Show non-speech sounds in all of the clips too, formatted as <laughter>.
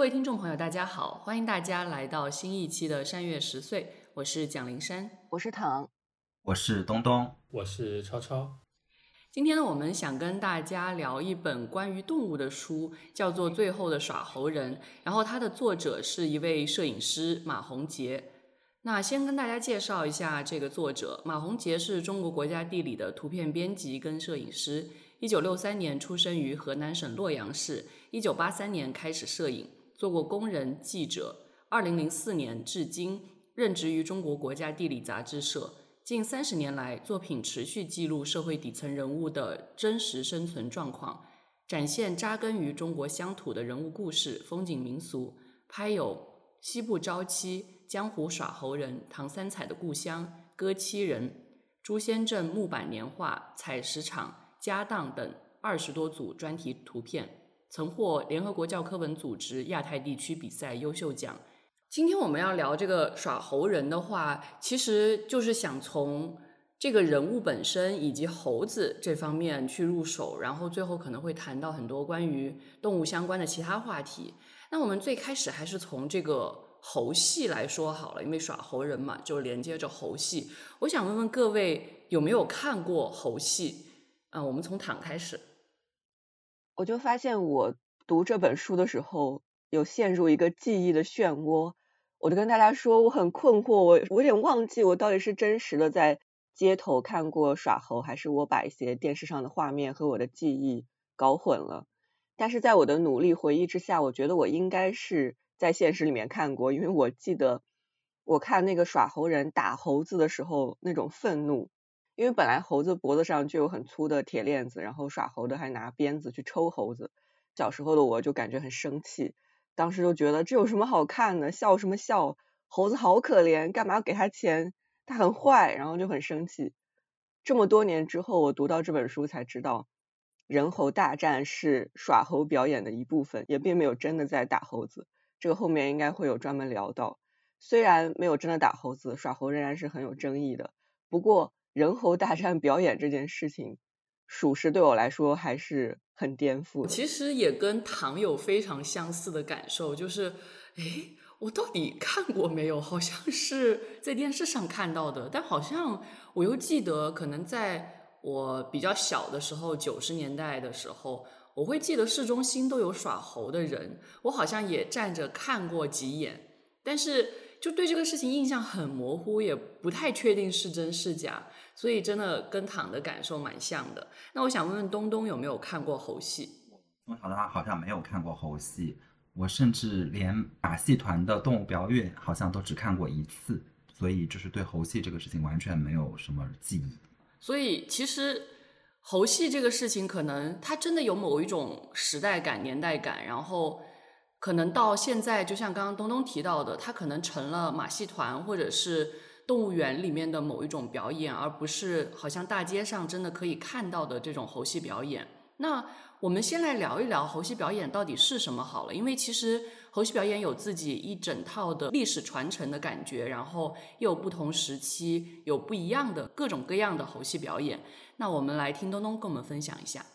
各位听众朋友，大家好，欢迎大家来到新一期的山月十岁，我是蒋灵山，我是唐，我是东东，我是超超。今天呢，我们想跟大家聊一本关于动物的书，叫做《最后的耍猴人》，然后它的作者是一位摄影师马宏杰。那先跟大家介绍一下这个作者，马宏杰是中国国家地理的图片编辑跟摄影师，一九六三年出生于河南省洛阳市，一九八三年开始摄影，做过工人、记者，二零零四年至今任职于中国国家地理杂志社。近三十年来，作品持续记录社会底层人物的真实生存状况，展现扎根于中国乡土的人物故事、风景民俗，拍有《西部朝妻》《江湖耍猴人》《唐三彩的故乡》《割妻人》《朱仙镇木板年画》《采石场》《家当》等二十多组专题图片，曾获联合国教科文组织亚太地区比赛优秀奖。今天我们要聊这个耍猴人的话，其实就是想从这个人物本身以及猴子这方面去入手，然后最后可能会谈到很多关于动物相关的其他话题。那我们最开始还是从这个猴戏来说好了，因为耍猴人嘛，就连接着猴戏。我想问问各位有没有看过猴戏？啊，我们从躺开始。我就发现我读这本书的时候，有陷入一个记忆的漩涡。我就跟大家说，我很困惑，我我有点忘记我到底是真实的在街头看过耍猴，还是我把一些电视上的画面和我的记忆搞混了。但是在我的努力回忆之下，我觉得我应该是在现实里面看过，因为我记得我看那个耍猴人打猴子的时候那种愤怒，因为本来猴子脖子上就有很粗的铁链子，然后耍猴的还拿鞭子去抽猴子，小时候的我就感觉很生气。当时就觉得这有什么好看的？笑什么笑？猴子好可怜，干嘛要给他钱？他很坏，然后就很生气。这么多年之后，我读到这本书才知道，人猴大战是耍猴表演的一部分，也并没有真的在打猴子。这个后面应该会有专门聊到。虽然没有真的打猴子，耍猴仍然是很有争议的。不过，人猴大战表演这件事情。属实对我来说还是很颠覆。其实也跟唐有非常相似的感受，就是，哎，我到底看过没有？好像是在电视上看到的，但好像我又记得，可能在我比较小的时候，九十年代的时候，我会记得市中心都有耍猴的人，我好像也站着看过几眼，但是就对这个事情印象很模糊，也不太确定是真是假。所以真的跟躺的感受蛮像的。那我想问问东东有没有看过猴戏？从小的话好像没有看过猴戏，我甚至连马戏团的动物表演好像都只看过一次，所以就是对猴戏这个事情完全没有什么记忆。所以其实猴戏这个事情，可能它真的有某一种时代感、年代感，然后可能到现在，就像刚刚东东提到的，它可能成了马戏团或者是。动物园里面的某一种表演，而不是好像大街上真的可以看到的这种猴戏表演。那我们先来聊一聊猴戏表演到底是什么好了，因为其实猴戏表演有自己一整套的历史传承的感觉，然后又有不同时期有不一样的各种各样的猴戏表演。那我们来听东东跟我们分享一下。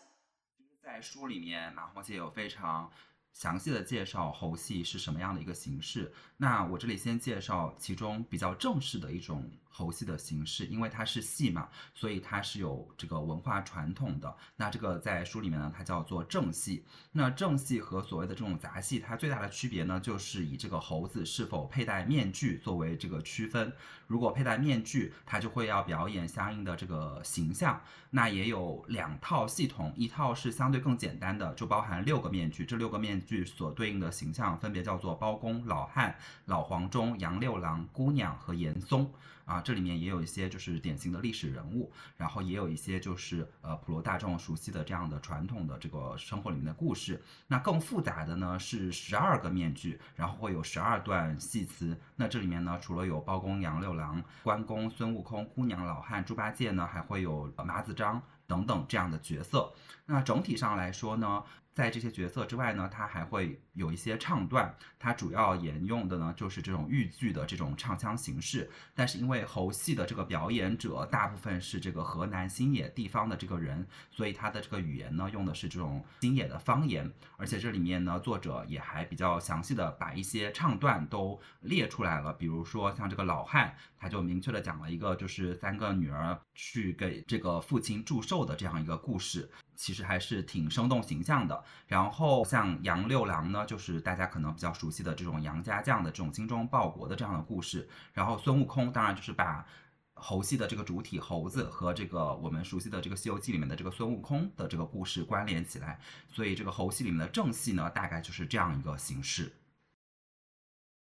在书里面，马红姐有非常。详细的介绍猴戏是什么样的一个形式。那我这里先介绍其中比较正式的一种。猴戏的形式，因为它是戏嘛，所以它是有这个文化传统的。那这个在书里面呢，它叫做正戏。那正戏和所谓的这种杂戏，它最大的区别呢，就是以这个猴子是否佩戴面具作为这个区分。如果佩戴面具，它就会要表演相应的这个形象。那也有两套系统，一套是相对更简单的，就包含六个面具。这六个面具所对应的形象分别叫做包公、老汉、老黄忠、杨六郎、姑娘和严嵩。啊，这里面也有一些就是典型的历史人物，然后也有一些就是呃普罗大众熟悉的这样的传统的这个生活里面的故事。那更复杂的呢是十二个面具，然后会有十二段戏词。那这里面呢除了有包公、杨六郎、关公、孙悟空、姑娘、老汉、猪八戒呢，还会有马子张等等这样的角色。那整体上来说呢。在这些角色之外呢，它还会有一些唱段，它主要沿用的呢就是这种豫剧的这种唱腔形式。但是因为猴戏的这个表演者大部分是这个河南新野地方的这个人，所以他的这个语言呢用的是这种新野的方言，而且这里面呢作者也还比较详细的把一些唱段都列出来了，比如说像这个老汉，他就明确的讲了一个就是三个女儿去给这个父亲祝寿的这样一个故事。其实还是挺生动形象的。然后像杨六郎呢，就是大家可能比较熟悉的这种杨家将的这种精忠报国的这样的故事。然后孙悟空当然就是把猴戏的这个主体猴子和这个我们熟悉的这个《西游记》里面的这个孙悟空的这个故事关联起来。所以这个猴戏里面的正戏呢，大概就是这样一个形式。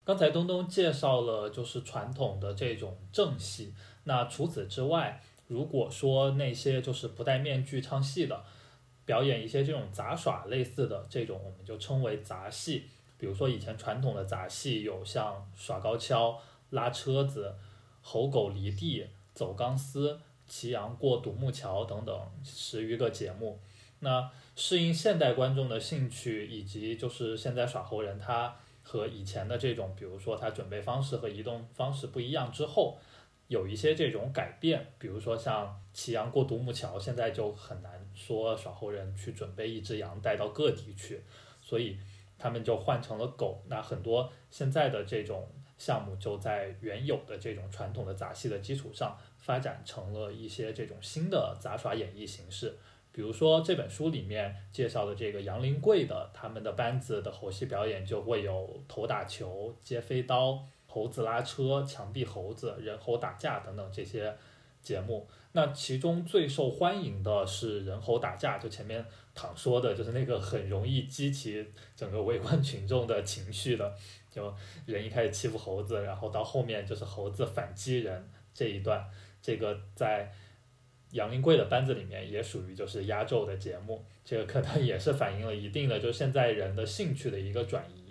刚才东东介绍了就是传统的这种正戏，那除此之外。如果说那些就是不戴面具唱戏的，表演一些这种杂耍类似的这种，我们就称为杂戏。比如说以前传统的杂戏有像耍高跷、拉车子、猴狗离地、走钢丝、骑羊过独木桥等等十余个节目。那适应现代观众的兴趣，以及就是现在耍猴人他和以前的这种，比如说他准备方式和移动方式不一样之后。有一些这种改变，比如说像骑羊过独木桥，现在就很难说耍猴人去准备一只羊带到各地去，所以他们就换成了狗。那很多现在的这种项目就在原有的这种传统的杂戏的基础上，发展成了一些这种新的杂耍演绎形式。比如说这本书里面介绍的这个杨林贵的他们的班子的猴戏表演，就会有头打球、接飞刀。猴子拉车、墙壁猴子、人猴打架等等这些节目，那其中最受欢迎的是人猴打架，就前面躺说的，就是那个很容易激起整个围观群众的情绪的，就人一开始欺负猴子，然后到后面就是猴子反击人这一段，<laughs> 这个在杨林贵的班子里面也属于就是压轴的节目，这个可能也是反映了一定的就是现在人的兴趣的一个转移。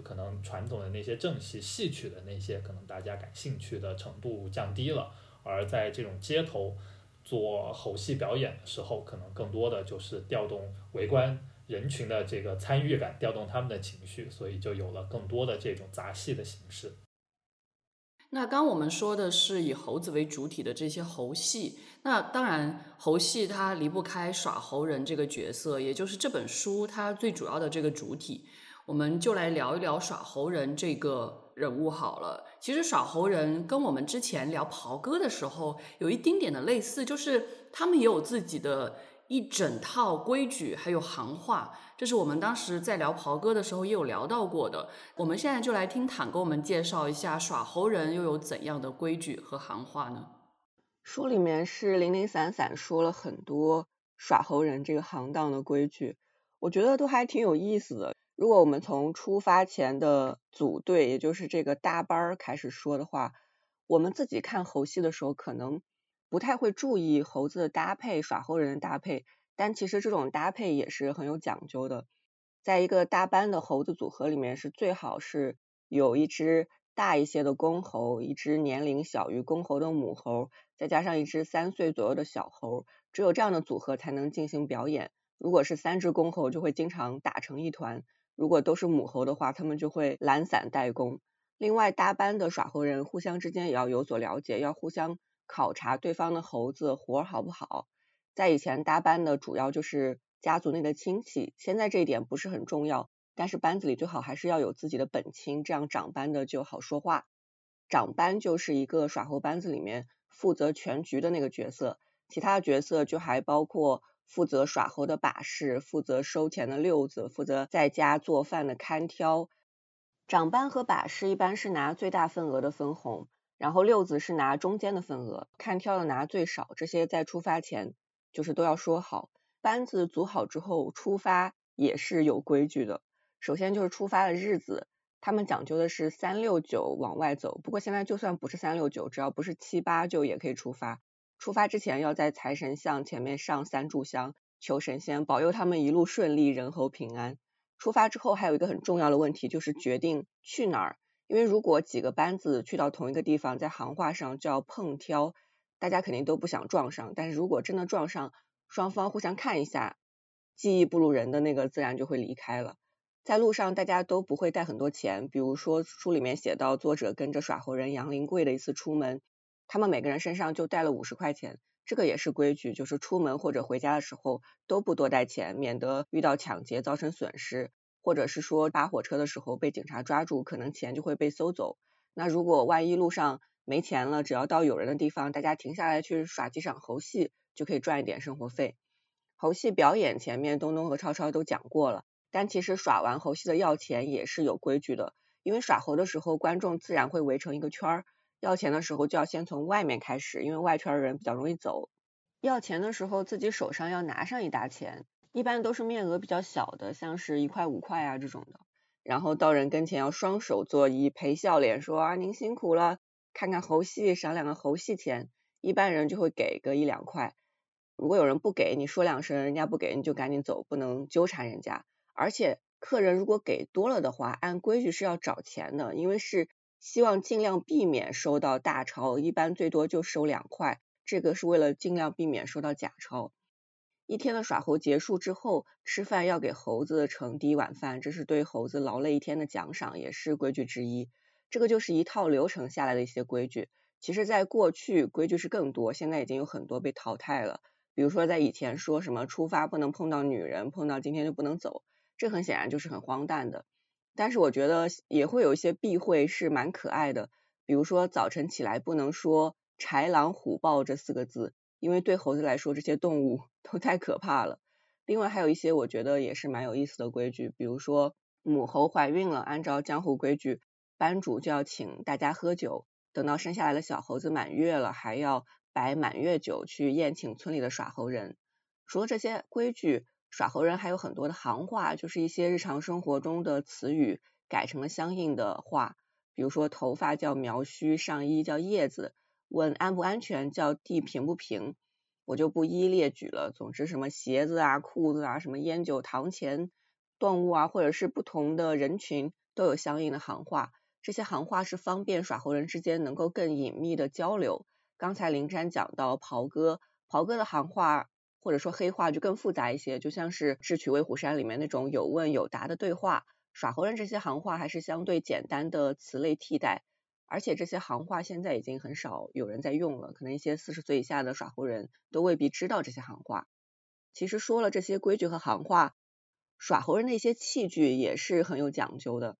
可能传统的那些正戏、戏曲的那些，可能大家感兴趣的程度降低了，而在这种街头做猴戏表演的时候，可能更多的就是调动围观人群的这个参与感，调动他们的情绪，所以就有了更多的这种杂戏的形式。那刚我们说的是以猴子为主体的这些猴戏，那当然猴戏它离不开耍猴人这个角色，也就是这本书它最主要的这个主体。我们就来聊一聊耍猴人这个人物好了。其实耍猴人跟我们之前聊袍哥的时候有一丁点的类似，就是他们也有自己的一整套规矩，还有行话。这是我们当时在聊袍哥的时候也有聊到过的。我们现在就来听坦给我们介绍一下耍猴人又有怎样的规矩和行话呢？书里面是零零散散说了很多耍猴人这个行当的规矩，我觉得都还挺有意思的。如果我们从出发前的组队，也就是这个搭班儿开始说的话，我们自己看猴戏的时候，可能不太会注意猴子的搭配、耍猴人的搭配，但其实这种搭配也是很有讲究的。在一个搭班的猴子组合里面，是最好是有一只大一些的公猴，一只年龄小于公猴的母猴，再加上一只三岁左右的小猴，只有这样的组合才能进行表演。如果是三只公猴，就会经常打成一团。如果都是母猴的话，他们就会懒散怠工。另外，搭班的耍猴人互相之间也要有所了解，要互相考察对方的猴子活好不好。在以前搭班的主要就是家族内的亲戚，现在这一点不是很重要，但是班子里最好还是要有自己的本亲，这样长班的就好说话。长班就是一个耍猴班子里面负责全局的那个角色，其他的角色就还包括。负责耍猴的把式，负责收钱的六子，负责在家做饭的看挑。长班和把式一般是拿最大份额的分红，然后六子是拿中间的份额，看挑的拿最少。这些在出发前就是都要说好。班子组好之后，出发也是有规矩的。首先就是出发的日子，他们讲究的是三六九往外走。不过现在就算不是三六九，只要不是七八就也可以出发。出发之前要在财神像前面上三炷香，求神仙保佑他们一路顺利，人猴平安。出发之后还有一个很重要的问题，就是决定去哪儿。因为如果几个班子去到同一个地方，在行话上叫碰挑，大家肯定都不想撞上。但是如果真的撞上，双方互相看一下，记忆不如人的那个自然就会离开了。在路上大家都不会带很多钱，比如说书里面写到作者跟着耍猴人杨林贵的一次出门，他们每个人身上就带了五十块钱，这个也是规矩，就是出门或者回家的时候都不多带钱，免得遇到抢劫造成损失，或者是说扒火车的时候被警察抓住，可能钱就会被搜走。那如果万一路上没钱了，只要到有人的地方，大家停下来去耍几场猴戏，就可以赚一点生活费。猴戏表演前面东东和超超都讲过了，但其实耍完猴戏的要钱也是有规矩的，因为耍猴的时候观众自然会围成一个圈儿，要钱的时候就要先从外面开始，因为外圈的人比较容易走。要钱的时候自己手上要拿上一沓钱，一般都是面额比较小的，像是一块五块啊这种的。然后到人跟前要双手作揖，陪笑脸说啊您辛苦了，看看猴戏赏两个猴戏钱，一般人就会给个一两块。如果有人不给你说两声，人家不给你就赶紧走，不能纠缠人家。而且客人如果给多了的话，按规矩是要找钱的，因为是希望尽量避免收到大钞，一般最多就收两块，这个是为了尽量避免收到假钞。一天的耍猴结束之后，吃饭要给猴子盛第一碗饭，这是对猴子劳累一天的奖赏，也是规矩之一。这个就是一套流程下来的一些规矩。其实，在过去规矩是更多，现在已经有很多被淘汰了。比如说，在以前说什么出发不能碰到女人，碰到今天就不能走，这很显然就是很荒诞的。但是我觉得也会有一些避讳是蛮可爱的，比如说早晨起来不能说豺狼虎豹这四个字，因为对猴子来说这些动物 <laughs> 都太可怕了。另外还有一些我觉得也是蛮有意思的规矩，比如说母猴怀孕了，按照江湖规矩，班主就要请大家喝酒，等到生下来的小猴子满月了，还要。摆满月酒去宴请村里的耍猴人。除了这些规矩，耍猴人还有很多的行话，就是一些日常生活中的词语改成了相应的话。比如说头发叫苗须，上衣叫叶子，问安不安全叫地平不平。我就不一一列举了。总之，什么鞋子啊、裤子啊、什么烟酒堂前动物啊，或者是不同的人群，都有相应的行话。这些行话是方便耍猴人之间能够更隐秘的交流。刚才林山讲到袍哥，袍哥的行话或者说黑话就更复杂一些，就像是《智取威虎山》里面那种有问有答的对话。耍猴人这些行话还是相对简单的词类替代，而且这些行话现在已经很少有人在用了，可能一些四十岁以下的耍猴人都未必知道这些行话。其实说了这些规矩和行话，耍猴人的一些器具也是很有讲究的。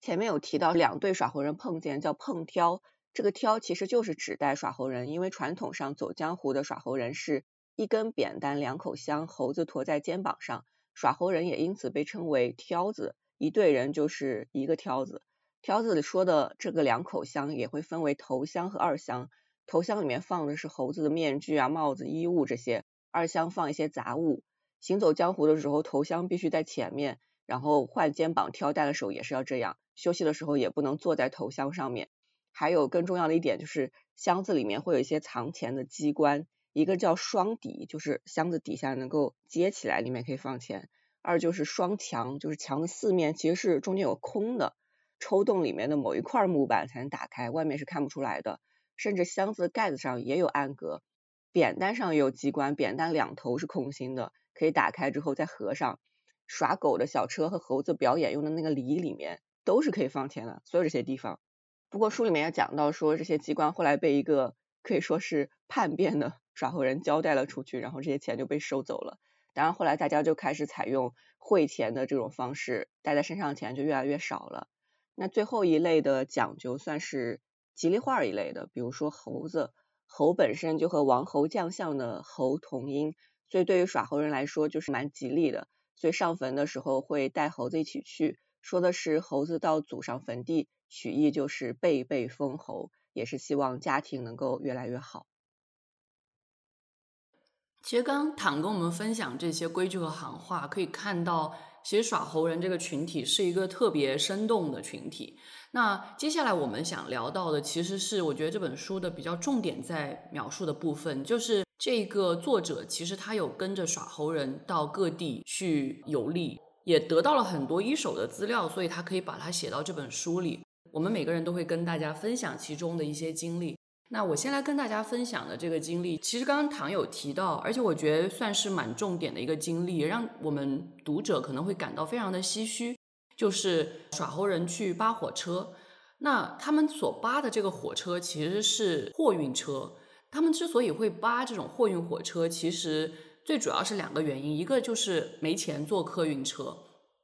前面有提到两对耍猴人碰见叫碰挑。这个挑其实就是指代耍猴人，因为传统上走江湖的耍猴人是一根扁担两口香，猴子驮在肩膀上，耍猴人也因此被称为挑子，一队人就是一个挑子。挑子里说的这个两口香也会分为头香和二香，头香里面放的是猴子的面具啊、帽子、衣物这些，二香放一些杂物。行走江湖的时候，头香必须在前面，然后换肩膀挑担的时候也是要这样，休息的时候也不能坐在头香上面。还有更重要的一点就是，箱子里面会有一些藏钱的机关，一个叫双底，就是箱子底下能够接起来，里面可以放钱；二就是双墙，就是墙的四面其实是中间有空的，抽动里面的某一块木板才能打开，外面是看不出来的。甚至箱子盖子上也有暗格，扁担上也有机关，扁担两头是空心的，可以打开之后再合上。耍狗的小车和猴子表演用的那个犁里面都是可以放钱的，所有这些地方。不过书里面也讲到说，这些机关后来被一个可以说是叛变的耍猴人交代了出去，然后这些钱就被收走了。当然后来大家就开始采用汇钱的这种方式，带在身上的钱就越来越少了。那最后一类的讲究算是吉利话一类的，比如说猴子，猴本身就和王侯将相的侯同音，所以对于耍猴人来说就是蛮吉利的，所以上坟的时候会带猴子一起去，说的是猴子到祖上坟地。取意就是辈辈封侯，也是希望家庭能够越来越好。其实刚刚躺跟我们分享这些规矩和行话，可以看到，其实耍猴人这个群体是一个特别生动的群体。那接下来我们想聊到的，其实是我觉得这本书的比较重点在描述的部分，就是这个作者其实他有跟着耍猴人到各地去游历，也得到了很多一手的资料，所以他可以把它写到这本书里。我们每个人都会跟大家分享其中的一些经历。那我先来跟大家分享的这个经历，其实刚刚唐有提到，而且我觉得算是蛮重点的一个经历，让我们读者可能会感到非常的唏嘘，就是耍猴人去扒火车。那他们所扒的这个火车其实是货运车，他们之所以会扒这种货运火车，其实最主要是两个原因，一个就是没钱坐客运车。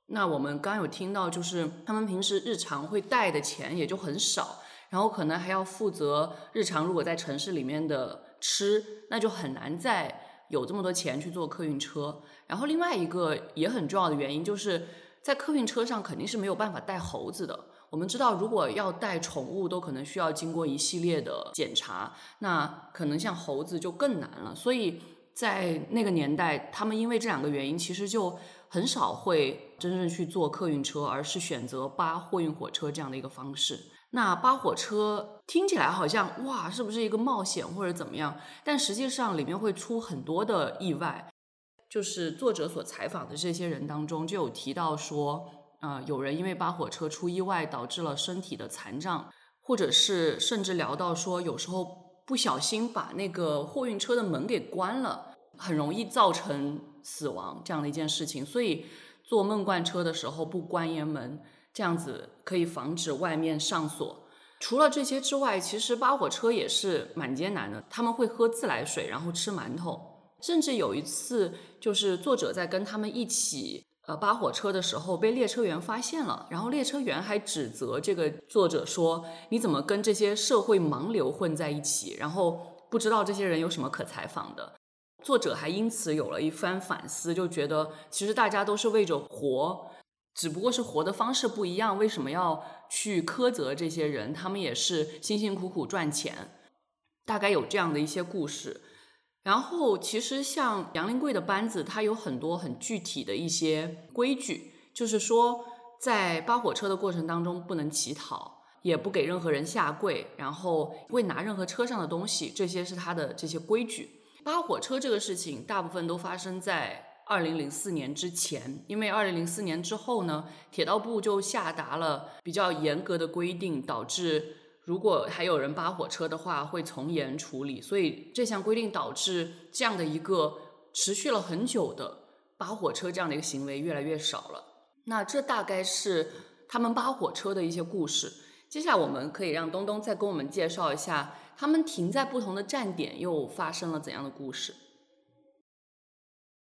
那我们刚有听到，就是他们平时日常会带的钱也就很少。然后可能还要负责日常，如果在城市里面的吃，那就很难再有这么多钱去坐客运车。然后另外一个也很重要的原因，就是在客运车上肯定是没有办法带猴子的。我们知道，如果要带宠物，都可能需要经过一系列的检查，那可能像猴子就更难了。所以在那个年代，他们因为这两个原因，其实就很少会真正去坐客运车，而是选择扒货运火车这样的一个方式。那扒火车听起来好像哇，是不是一个冒险或者怎么样？但实际上里面会出很多的意外。就是作者所采访的这些人当中，就有提到说，啊，有人因为扒火车出意外，导致了身体的残障，或者是甚至聊到说，有时候不小心把那个货运车的门给关了，很容易造成死亡这样的一件事情。所以坐梦贯车的时候不关严门。这样子可以防止外面上锁。除了这些之外，其实扒火车也是蛮艰难的。他们会喝自来水，然后吃馒头。甚至有一次，就是作者在跟他们一起呃扒火车的时候，被列车员发现了。然后列车员还指责这个作者说：“你怎么跟这些社会盲流混在一起？然后不知道这些人有什么可采访的？”作者还因此有了一番反思，就觉得其实大家都是为着活。只不过是活的方式不一样，为什么要去苛责这些人？他们也是辛辛苦苦赚钱，大概有这样的一些故事。然后，其实像杨林贵的班子，它有很多很具体的一些规矩，就是说，在扒火车的过程当中不能乞讨，也不给任何人下跪，然后不拿任何车上的东西，这些是他的这些规矩。扒火车这个事情，大部分都发生在。二零零四年之前，因为二零零四年之后呢，铁道部就下达了比较严格的规定，导致如果还有人扒火车的话，会从严处理。所以这项规定导致这样的一个持续了很久的扒火车这样的一个行为越来越少了。那这大概是他们扒火车的一些故事。接下来我们可以让东东再跟我们介绍一下，他们停在不同的站点又发生了怎样的故事。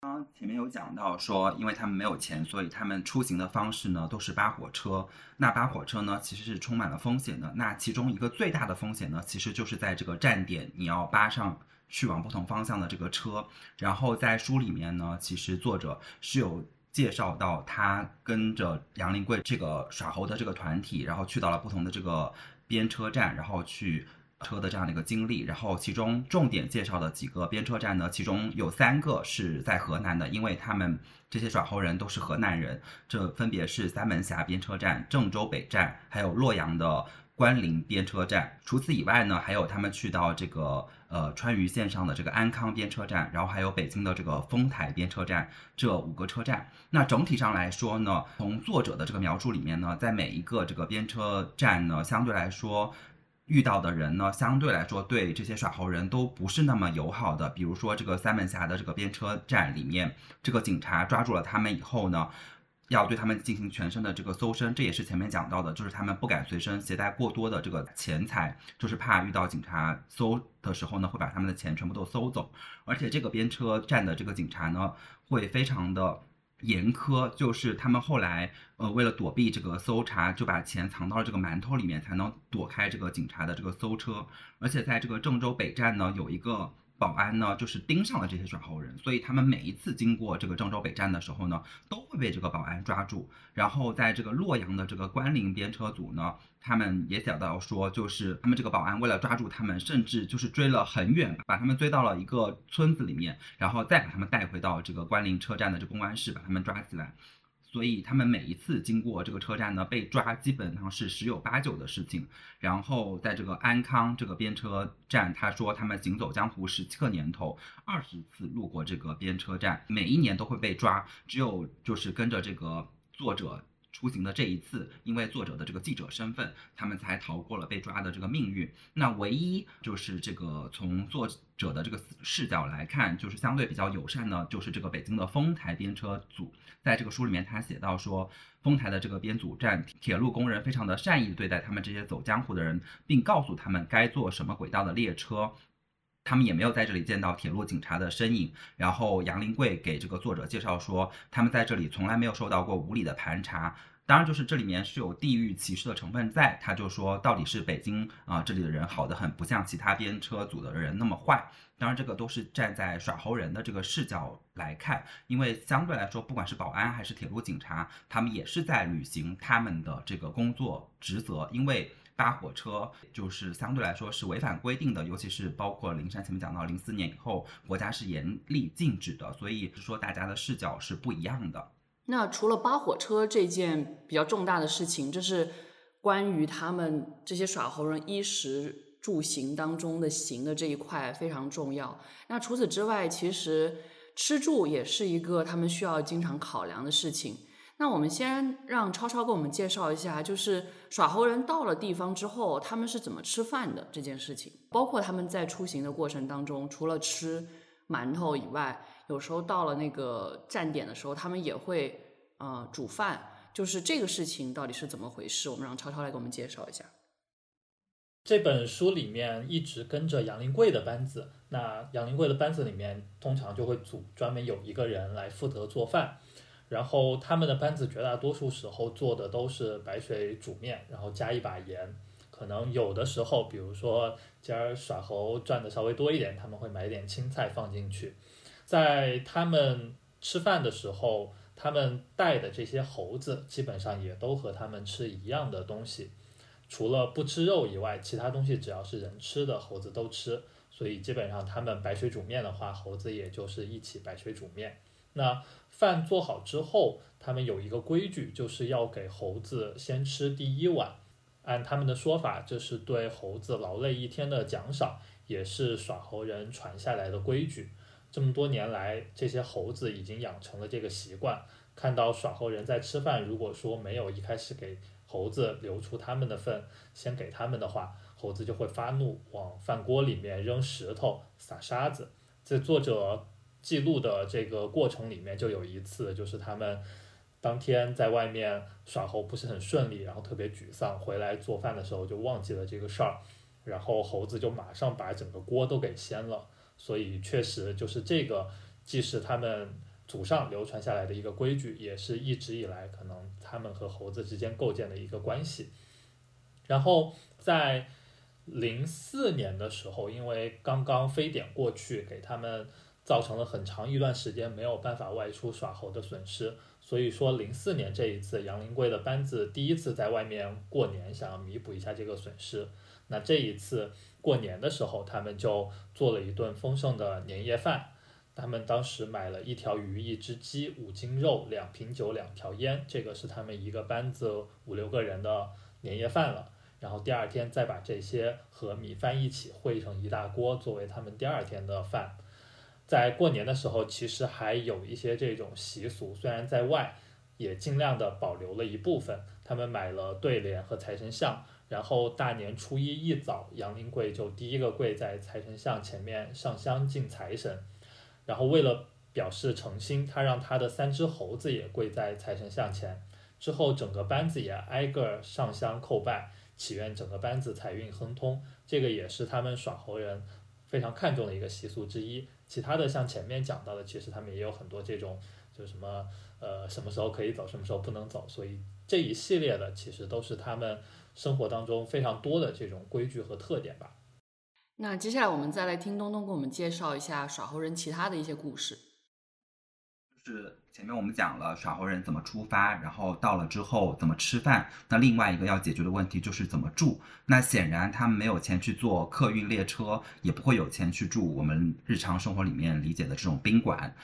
刚刚前面有讲到说，因为他们没有钱，所以他们出行的方式呢都是扒火车。那扒火车呢，其实是充满了风险的。那其中一个最大的风险呢，其实就是在这个站点，你要扒上去往不同方向的这个车。然后在书里面呢，其实作者是有介绍到，他跟着杨林贵这个耍猴的这个团体，然后去到了不同的这个边车站，然后去。车的这样的一个经历，然后其中重点介绍的几个边车站呢，其中有三个是在河南的，因为他们这些耍猴人都是河南人，这分别是三门峡边车站、郑州北站，还有洛阳的关林边车站。除此以外呢，还有他们去到这个呃川渝线上的这个安康边车站，然后还有北京的这个丰台边车站，这五个车站。那整体上来说呢，从作者的这个描述里面呢，在每一个这个边车站呢，相对来说。遇到的人呢，相对来说对这些耍猴人都不是那么友好的。比如说这个三门峡的这个边车站里面，这个警察抓住了他们以后呢，要对他们进行全身的这个搜身，这也是前面讲到的，就是他们不敢随身携带过多的这个钱财，就是怕遇到警察搜的时候呢，会把他们的钱全部都搜走。而且这个边车站的这个警察呢，会非常的。严苛就是他们后来，呃，为了躲避这个搜查，就把钱藏到了这个馒头里面，才能躲开这个警察的这个搜车。而且在这个郑州北站呢，有一个。保安呢，就是盯上了这些耍猴人，所以他们每一次经过这个郑州北站的时候呢，都会被这个保安抓住。然后在这个洛阳的这个关林边车组呢，他们也讲到说，就是他们这个保安为了抓住他们，甚至就是追了很远，把他们追到了一个村子里面，然后再把他们带回到这个关林车站的这公安室，把他们抓起来。所以他们每一次经过这个车站呢，被抓基本上是十有八九的事情。然后在这个安康这个边车站，他说他们行走江湖十七个年头，二十次路过这个边车站，每一年都会被抓。只有就是跟着这个作者出行的这一次，因为作者的这个记者身份，他们才逃过了被抓的这个命运。那唯一就是这个从作者的这个视角来看，就是相对比较友善呢，就是这个北京的丰台编车组，在这个书里面他写到说，丰台的这个编组站铁路工人非常的善意对待他们这些走江湖的人，并告诉他们该坐什么轨道的列车。他们也没有在这里见到铁路警察的身影。然后杨林贵给这个作者介绍说，他们在这里从来没有受到过无理的盘查。当然，就是这里面是有地域歧视的成分在。他就说，到底是北京啊这里的人好的很，不像其他编车组的人那么坏。当然，这个都是站在耍猴人的这个视角来看，因为相对来说，不管是保安还是铁路警察，他们也是在履行他们的这个工作职责，因为。搭火车就是相对来说是违反规定的，尤其是包括灵山前面讲到零四年以后，国家是严厉禁止的，所以说大家的视角是不一样的。那除了扒火车这件比较重大的事情，这是关于他们这些耍猴人衣食住行当中的行的这一块非常重要。那除此之外，其实吃住也是一个他们需要经常考量的事情。那我们先让超超给我们介绍一下，就是耍猴人到了地方之后，他们是怎么吃饭的这件事情，包括他们在出行的过程当中，除了吃馒头以外，有时候到了那个站点的时候，他们也会呃煮饭，就是这个事情到底是怎么回事？我们让超超来给我们介绍一下。这本书里面一直跟着杨林贵的班子，那杨林贵的班子里面通常就会组专门有一个人来负责做饭。然后他们的班子绝大多数时候做的都是白水煮面，然后加一把盐。可能有的时候，比如说今儿耍猴赚的稍微多一点，他们会买点青菜放进去。在他们吃饭的时候，他们带的这些猴子基本上也都和他们吃一样的东西，除了不吃肉以外，其他东西只要是人吃的，猴子都吃。所以基本上他们白水煮面的话，猴子也就是一起白水煮面。那饭做好之后，他们有一个规矩，就是要给猴子先吃第一碗。按他们的说法，这是对猴子劳累一天的奖赏，也是耍猴人传下来的规矩。这么多年来，这些猴子已经养成了这个习惯。看到耍猴人在吃饭，如果说没有一开始给猴子留出他们的份，先给他们的话，猴子就会发怒，往饭锅里面扔石头、撒沙子。这作者。记录的这个过程里面，就有一次，就是他们当天在外面耍猴不是很顺利，然后特别沮丧，回来做饭的时候就忘记了这个事儿，然后猴子就马上把整个锅都给掀了。所以确实就是这个，既是他们祖上流传下来的一个规矩，也是一直以来可能他们和猴子之间构建的一个关系。然后在零四年的时候，因为刚刚非典过去，给他们。造成了很长一段时间没有办法外出耍猴的损失，所以说零四年这一次杨林贵的班子第一次在外面过年，想要弥补一下这个损失。那这一次过年的时候，他们就做了一顿丰盛的年夜饭。他们当时买了一条鱼、一只鸡、五斤肉、两瓶酒、两条烟，这个是他们一个班子五六个人的年夜饭了。然后第二天再把这些和米饭一起烩成一大锅，作为他们第二天的饭。在过年的时候，其实还有一些这种习俗，虽然在外，也尽量的保留了一部分。他们买了对联和财神像，然后大年初一一早，杨林贵就第一个跪在财神像前面上香敬财神。然后为了表示诚心，他让他的三只猴子也跪在财神像前。之后整个班子也挨个上香叩拜，祈愿整个班子财运亨通。这个也是他们耍猴人非常看重的一个习俗之一。其他的像前面讲到的，其实他们也有很多这种，就什么呃什么时候可以走，什么时候不能走，所以这一系列的其实都是他们生活当中非常多的这种规矩和特点吧。那接下来我们再来听东东给我们介绍一下耍猴人其他的一些故事。是前面我们讲了耍猴人怎么出发，然后到了之后怎么吃饭。那另外一个要解决的问题就是怎么住。那显然他们没有钱去坐客运列车，也不会有钱去住我们日常生活里面理解的这种宾馆。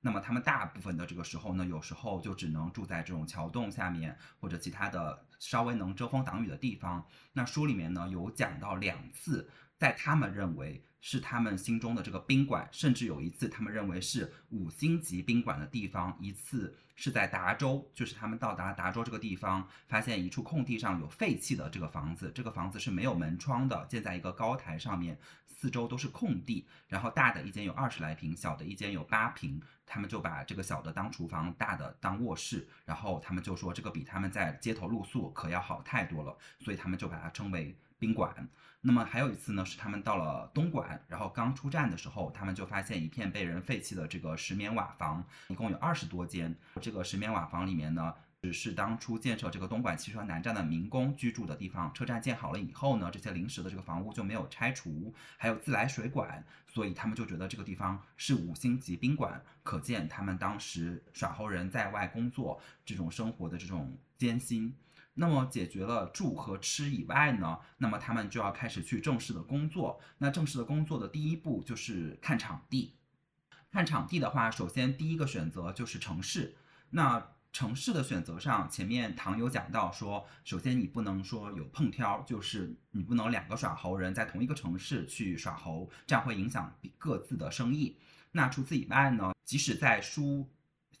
那么他们大部分的这个时候呢，有时候就只能住在这种桥洞下面或者其他的稍微能遮风挡雨的地方。那书里面呢有讲到两次，在他们认为是他们心中的这个宾馆，甚至有一次他们认为是五星级宾馆的地方，一次是在达州，就是他们到达达州这个地方，发现一处空地上有废弃的这个房子，这个房子是没有门窗的，建在一个高台上面，四周都是空地，然后大的一间有二十来平，小的一间有八平，他们就把这个小的当厨房，大的当卧室，然后他们就说这个比他们在街头露宿可要好太多了，所以他们就把它称为宾馆。那么还有一次呢，是他们到了东莞，然后刚出站的时候，他们就发现一片被人废弃的这个石棉瓦房，一共有二十多间。这个石棉瓦房里面呢，只是当初建设这个东莞汽车南站的民工居住的地方。车站建好了以后呢，这些临时的这个房屋就没有拆除，还有自来水管，所以他们就觉得这个地方是五星级宾馆。可见他们当时耍猴人在外工作这种生活的这种艰辛。那么解决了住和吃以外呢，那么他们就要开始去正式的工作。那正式的工作的第一步就是看场地。看场地的话，首先第一个选择就是城市。那城市的选择上，前面唐有讲到说，首先你不能说有碰挑，就是你不能两个耍猴人在同一个城市去耍猴，这样会影响各自的生意。那除此以外呢，即使在书。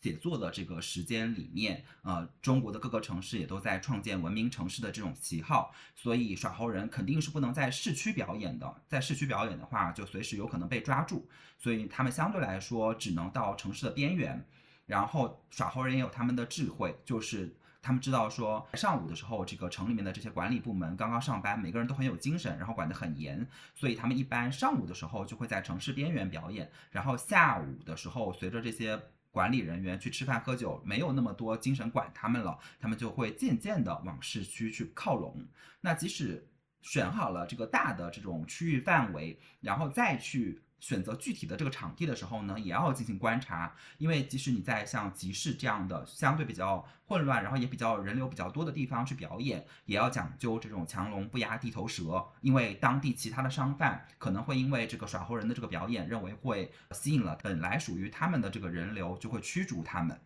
写作的这个时间里面，呃，中国的各个城市也都在创建文明城市的这种旗号，所以耍猴人肯定是不能在市区表演的，在市区表演的话，就随时有可能被抓住，所以他们相对来说只能到城市的边缘。然后耍猴人也有他们的智慧，就是他们知道说上午的时候，这个城里面的这些管理部门刚刚上班，每个人都很有精神，然后管得很严，所以他们一般上午的时候就会在城市边缘表演，然后下午的时候随着这些。管理人员去吃饭喝酒，没有那么多精神管他们了，他们就会渐渐的往市区去靠拢。那即使选好了这个大的这种区域范围，然后再去。选择具体的这个场地的时候呢，也要进行观察，因为即使你在像集市这样的相对比较混乱，然后也比较人流比较多的地方去表演，也要讲究这种强龙不压地头蛇，因为当地其他的商贩可能会因为这个耍猴人的这个表演，认为会吸引了本来属于他们的这个人流，就会驱逐他们。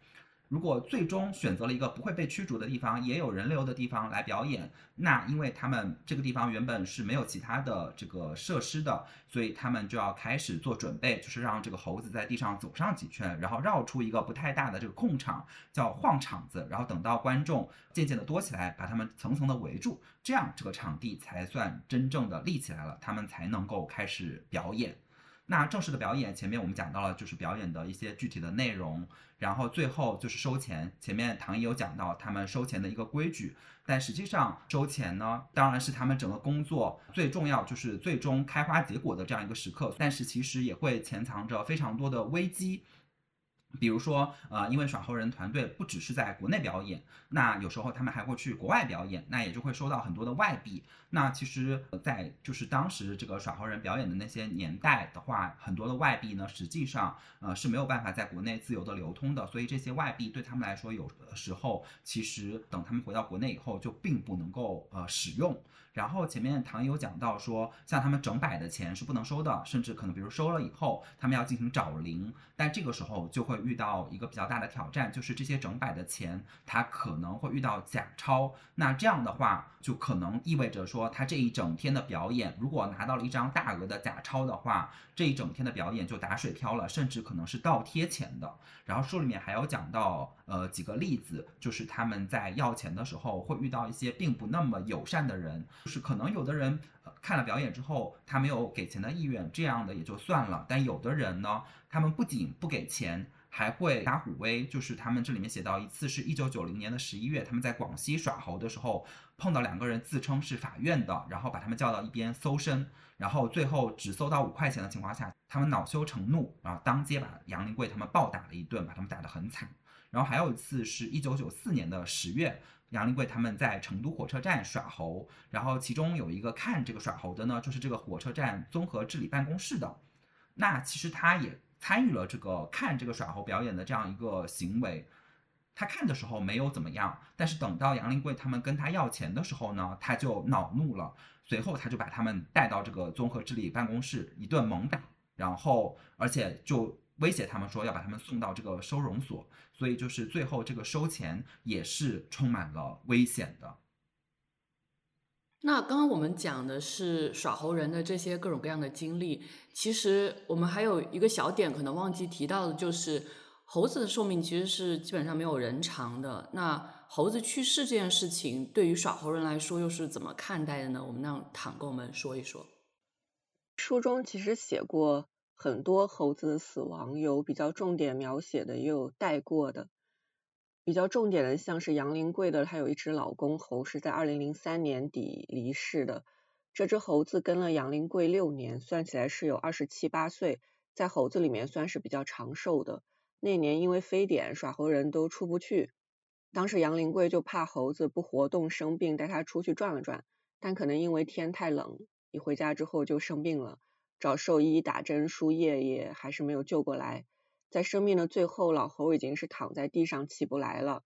如果最终选择了一个不会被驱逐的地方，也有人流的地方来表演，那因为他们这个地方原本是没有其他的这个设施的，所以他们就要开始做准备，就是让这个猴子在地上走上几圈，然后绕出一个不太大的这个空场，叫晃场子，然后等到观众渐渐的多起来，把他们层层的围住，这样这个场地才算真正的立起来了，他们才能够开始表演。那正式的表演，前面我们讲到了，就是表演的一些具体的内容，然后最后就是收钱。前面唐毅有讲到他们收钱的一个规矩，但实际上收钱呢，当然是他们整个工作最重要，就是最终开花结果的这样一个时刻，但是其实也会潜藏着非常多的危机。比如说，呃，因为耍猴人团队不只是在国内表演，那有时候他们还会去国外表演，那也就会收到很多的外币。那其实，在就是当时这个耍猴人表演的那些年代的话，很多的外币呢，实际上呃是没有办法在国内自由的流通的，所以这些外币对他们来说，有的时候其实等他们回到国内以后，就并不能够呃使用。然后前面唐有讲到说，像他们整百的钱是不能收的，甚至可能比如收了以后，他们要进行找零，但这个时候就会遇到一个比较大的挑战，就是这些整百的钱，它可能会遇到假钞。那这样的话，就可能意味着说，他这一整天的表演，如果拿到了一张大额的假钞的话，这一整天的表演就打水漂了，甚至可能是倒贴钱的。然后书里面还有讲到，呃，几个例子，就是他们在要钱的时候会遇到一些并不那么友善的人。就是可能有的人看了表演之后，他没有给钱的意愿，这样的也就算了。但有的人呢，他们不仅不给钱，还会打虎威。就是他们这里面写到一次是一九九零年的十一月，他们在广西耍猴的时候，碰到两个人自称是法院的，然后把他们叫到一边搜身，然后最后只搜到五块钱的情况下，他们恼羞成怒，然后当街把杨林贵他们暴打了一顿，把他们打得很惨。然后还有一次是一九九四年的十月。杨林贵他们在成都火车站耍猴，然后其中有一个看这个耍猴的呢，就是这个火车站综合治理办公室的。那其实他也参与了这个看这个耍猴表演的这样一个行为。他看的时候没有怎么样，但是等到杨林贵他们跟他要钱的时候呢，他就恼怒了。随后他就把他们带到这个综合治理办公室一顿猛打，然后而且就。威胁他们说要把他们送到这个收容所，所以就是最后这个收钱也是充满了危险的。那刚刚我们讲的是耍猴人的这些各种各样的经历，其实我们还有一个小点可能忘记提到的，就是猴子的寿命其实是基本上没有人长的。那猴子去世这件事情，对于耍猴人来说又是怎么看待的呢？我们让坦跟我们说一说。书中其实写过很多猴子的死亡，有比较重点描写的，也有带过的。比较重点的，像是杨林贵的，他有一只老公猴，是在二零零三年底离世的。这只猴子跟了杨林贵六年，算起来是有二十七八岁，在猴子里面算是比较长寿的。那年因为非典，耍猴人都出不去，当时杨林贵就怕猴子不活动生病，带他出去转了转，但可能因为天太冷，一回家之后就生病了，找兽医打针输液也还是没有救过来。在生命的最后，老猴已经是躺在地上起不来了。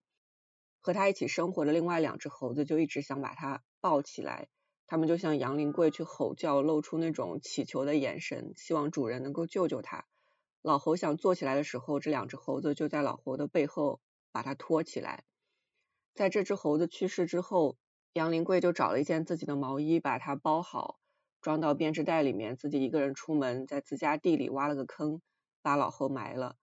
和他一起生活的另外两只猴子就一直想把他抱起来，他们就向杨林贵去吼叫，露出那种乞求的眼神，希望主人能够救救他。老猴想坐起来的时候，这两只猴子就在老猴的背后把他拖起来。在这只猴子去世之后，杨林贵就找了一件自己的毛衣，把它包好，装到编织袋里面，自己一个人出门，在自家地里挖了个坑。把老猴埋了。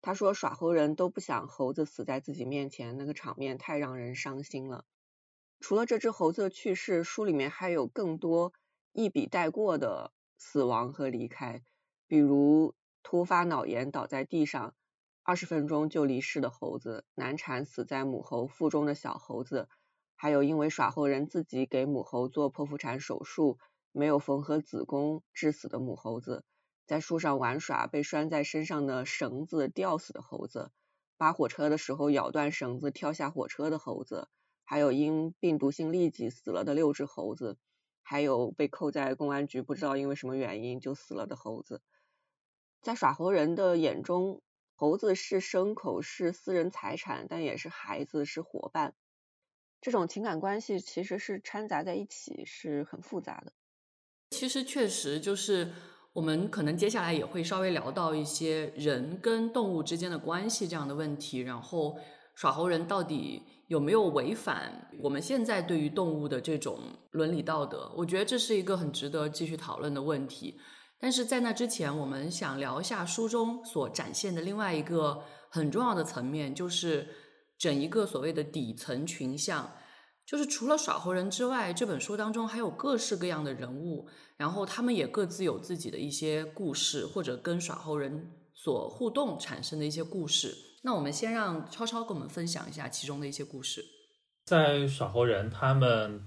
他说耍猴人都不想猴子死在自己面前，那个场面太让人伤心了。除了这只猴子的去世，书里面还有更多一笔带过的死亡和离开，比如突发脑炎倒在地上，二十分钟就离世的猴子，难产死在母猴腹中的小猴子，还有因为耍猴人自己给母猴做剖腹产手术，没有缝合子宫致死的母猴子。在树上玩耍被拴在身上的绳子吊死的猴子，扒火车的时候咬断绳子跳下火车的猴子，还有因病毒性痢疾死了的六只猴子，还有被扣在公安局不知道因为什么原因就死了的猴子。在耍猴人的眼中，猴子是牲口，是私人财产，但也是孩子，是伙伴。这种情感关系其实是掺杂在一起，是很复杂的。其实确实就是。我们可能接下来也会稍微聊到一些人跟动物之间的关系这样的问题，然后耍猴人到底有没有违反我们现在对于动物的这种伦理道德？我觉得这是一个很值得继续讨论的问题。但是在那之前，我们想聊一下书中所展现的另外一个很重要的层面，就是整一个所谓的底层群像。就是除了耍猴人之外，这本书当中还有各式各样的人物，然后他们也各自有自己的一些故事，或者跟耍猴人所互动产生的一些故事。那我们先让超超跟我们分享一下其中的一些故事。在耍猴人他们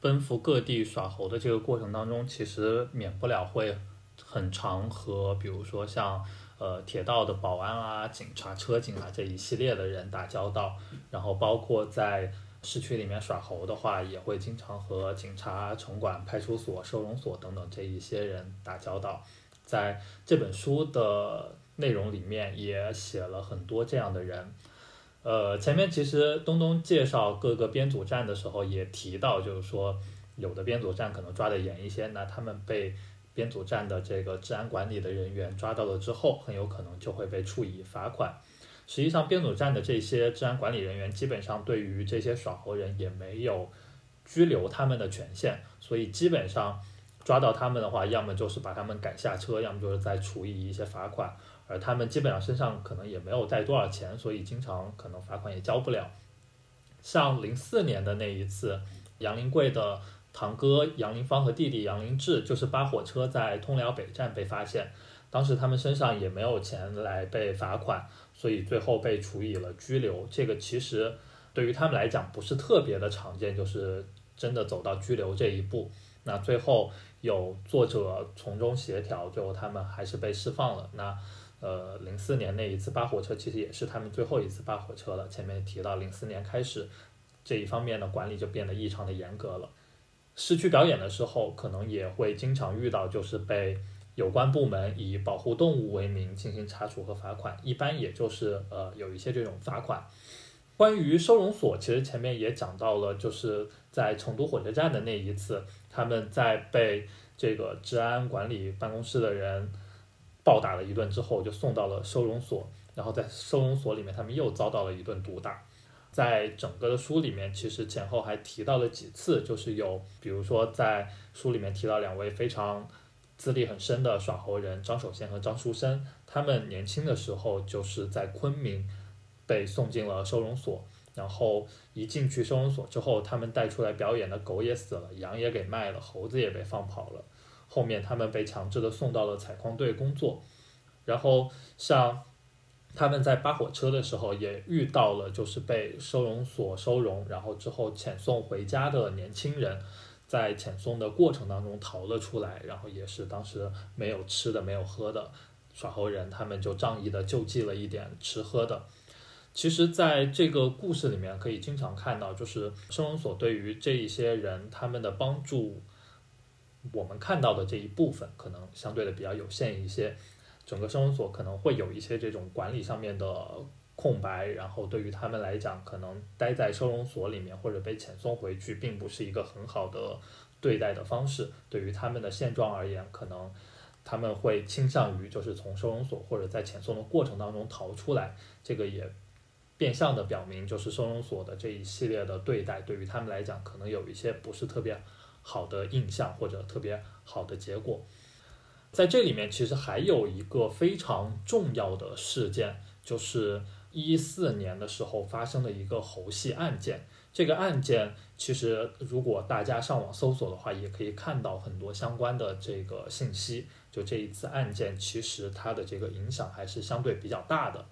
奔赴各地耍猴的这个过程当中，其实免不了会很长和比如说像呃铁道的保安啊、警察、车警啊这一系列的人打交道，然后包括在。市区里面耍猴的话，也会经常和警察、城管、派出所、收容所等等这一些人打交道。在这本书的内容里面，也写了很多这样的人。呃，前面其实东东介绍各个编组站的时候，也提到，就是说有的编组站可能抓得严一些，那他们被编组站的这个治安管理的人员抓到了之后，很有可能就会被处以罚款。实际上，编组站的这些治安管理人员基本上对于这些耍猴人也没有拘留他们的权限，所以基本上抓到他们的话，要么就是把他们赶下车，要么就是再处以一些罚款。而他们基本上身上可能也没有带多少钱，所以经常可能罚款也交不了。像零四年的那一次，杨林贵的堂哥杨林芳和弟弟杨林志就是扒火车在通辽北站被发现，当时他们身上也没有钱来被罚款。所以最后被处以了拘留，这个其实对于他们来讲不是特别的常见，就是真的走到拘留这一步。那最后有作者从中协调，最后他们还是被释放了。那呃，零四年那一次扒火车其实也是他们最后一次扒火车了。前面提到零四年开始这一方面的管理就变得异常的严格了。市区表演的时候，可能也会经常遇到，就是被。有关部门以保护动物为名进行查处和罚款，一般也就是呃有一些这种罚款。关于收容所，其实前面也讲到了，就是在成都火车站的那一次，他们在被这个治安管理办公室的人暴打了一顿之后，就送到了收容所，然后在收容所里面，他们又遭到了一顿毒打。在整个的书里面，其实前后还提到了几次，就是有比如说在书里面提到两位非常资历很深的耍猴人张守先和张书生，他们年轻的时候就是在昆明被送进了收容所，然后一进去收容所之后，他们带出来表演的狗也死了，羊也给卖了，猴子也被放跑了。后面他们被强制的送到了采矿队工作，然后像他们在扒火车的时候也遇到了就是被收容所收容，然后之后遣送回家的年轻人，在遣送的过程当中逃了出来，然后也是当时没有吃的没有喝的耍猴人，他们就仗义的救济了一点吃喝的。其实，在这个故事里面，可以经常看到，就是收容所对于这一些人他们的帮助。我们看到的这一部分可能相对的比较有限一些，整个收容所可能会有一些这种管理上面的空白，然后对于他们来讲，可能待在收容所里面或者被遣送回去，并不是一个很好的对待的方式。对于他们的现状而言，可能他们会倾向于就是从收容所或者在遣送的过程当中逃出来，这个也变相的表明，就是收容所的这一系列的对待对于他们来讲，可能有一些不是特别。好的印象或者特别好的结果，在这里面其实还有一个非常重要的事件，就是一四年的时候发生的一个猴戏案件。这个案件其实如果大家上网搜索的话，也可以看到很多相关的这个信息。就这一次案件，其实它的这个影响还是相对比较大的。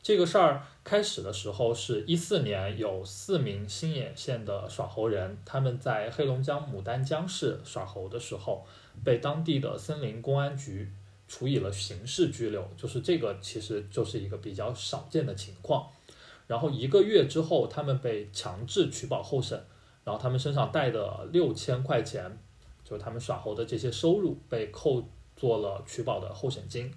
这个事儿开始的时候是一四年，有四名新野县的耍猴人，他们在黑龙江牡丹江市耍猴的时候，被当地的森林公安局处以了刑事拘留，就是这个其实就是一个比较少见的情况。然后一个月之后，他们被强制取保候审，然后他们身上带的六千块钱，就是他们耍猴的这些收入，被扣做了取保的候审金。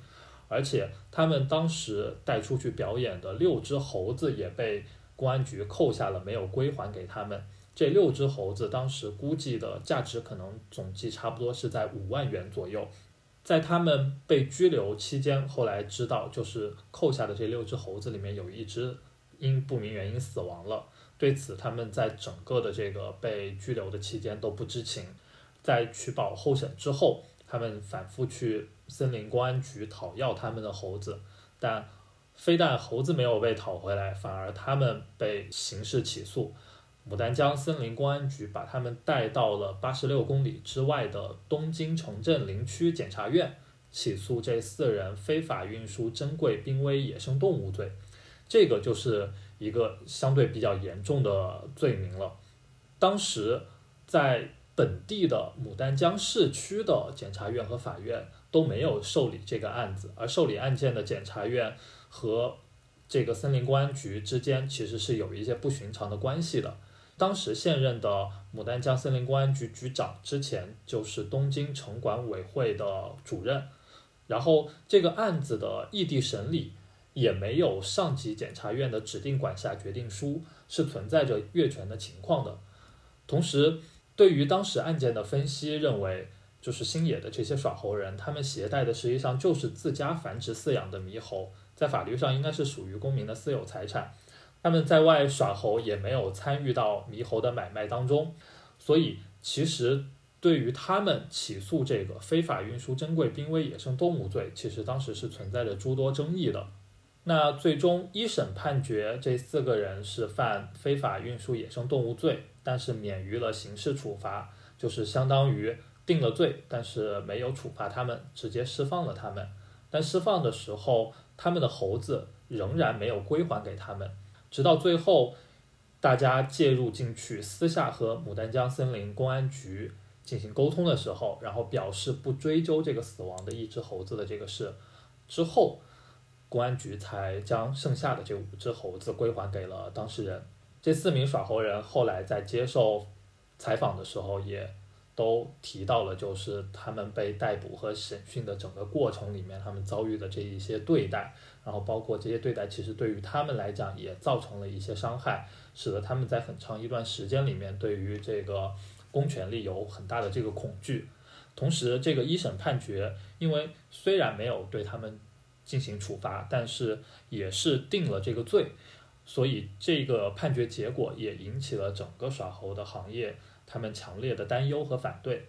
而且他们当时带出去表演的六只猴子也被公安局扣下了，没有归还给他们。这六只猴子当时估计的价值可能总计差不多是在五万元左右。在他们被拘留期间，后来知道就是扣下的这六只猴子里面有一只因不明原因死亡了。对此，他们在整个的这个被拘留的期间都不知情。在取保候审之后，他们反复去。森林公安局讨要他们的猴子，但非但猴子没有被讨回来，反而他们被刑事起诉。牡丹江森林公安局把他们带到了八十六公里之外的东京城镇林区检察院，起诉这四人非法运输珍贵濒危野生动物罪。这个就是一个相对比较严重的罪名了。当时在本地的牡丹江市区的检察院和法院。都没有受理这个案子，而受理案件的检察院和这个森林公安局之间其实是有一些不寻常的关系的。当时现任的牡丹江森林公安局局长之前就是东京城管委会的主任，然后这个案子的异地审理也没有上级检察院的指定管辖决定书，是存在着越权的情况的。同时，对于当时案件的分析认为。就是星野的这些耍猴人，他们携带的实际上就是自家繁殖饲养的猕猴，在法律上应该是属于公民的私有财产。他们在外耍猴也没有参与到猕猴的买卖当中，所以其实对于他们起诉这个非法运输珍贵濒危野生动物罪，其实当时是存在着诸多争议的。那最终一审判决这四个人是犯非法运输野生动物罪，但是免于了刑事处罚，就是相当于。定了罪，但是没有处罚他们，直接释放了他们。但释放的时候，他们的猴子仍然没有归还给他们。直到最后，大家介入进去，私下和牡丹江森林公安局进行沟通的时候，然后表示不追究这个死亡的一只猴子的这个事，之后，公安局才将剩下的这五只猴子归还给了当事人。这四名耍猴人后来在接受采访的时候也。都提到了，就是他们被逮捕和审讯的整个过程里面，他们遭遇的这一些对待，然后包括这些对待，其实对于他们来讲也造成了一些伤害，使得他们在很长一段时间里面对于这个公权力有很大的这个恐惧。同时，这个一审判决，因为虽然没有对他们进行处罚，但是也是定了这个罪，所以这个判决结果也引起了整个耍猴的行业他们强烈的担忧和反对。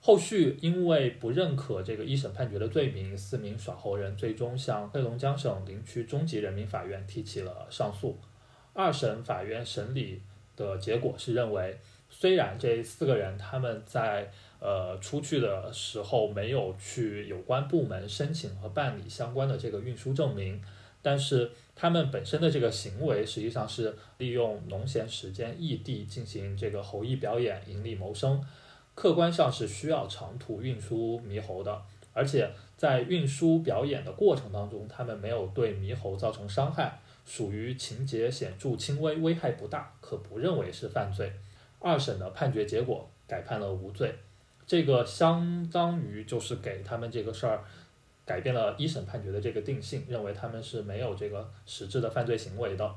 后续因为不认可这个一审判决的罪名，四名耍猴人最终向黑龙江省林区中级人民法院提起了上诉。二审法院审理的结果是认为，虽然这四个人他们在呃出去的时候没有去有关部门申请和办理相关的这个运输证明，但是他们本身的这个行为实际上是利用农闲时间异地进行这个猴艺表演盈利谋生。客观上是需要长途运输猕猴的，而且在运输表演的过程当中，他们没有对猕猴造成伤害，属于情节显著轻微，危害不大，可不认为是犯罪。二审的判决结果改判了无罪，这个相当于就是给他们这个事儿改变了一审判决的这个定性，认为他们是没有这个实质的犯罪行为的。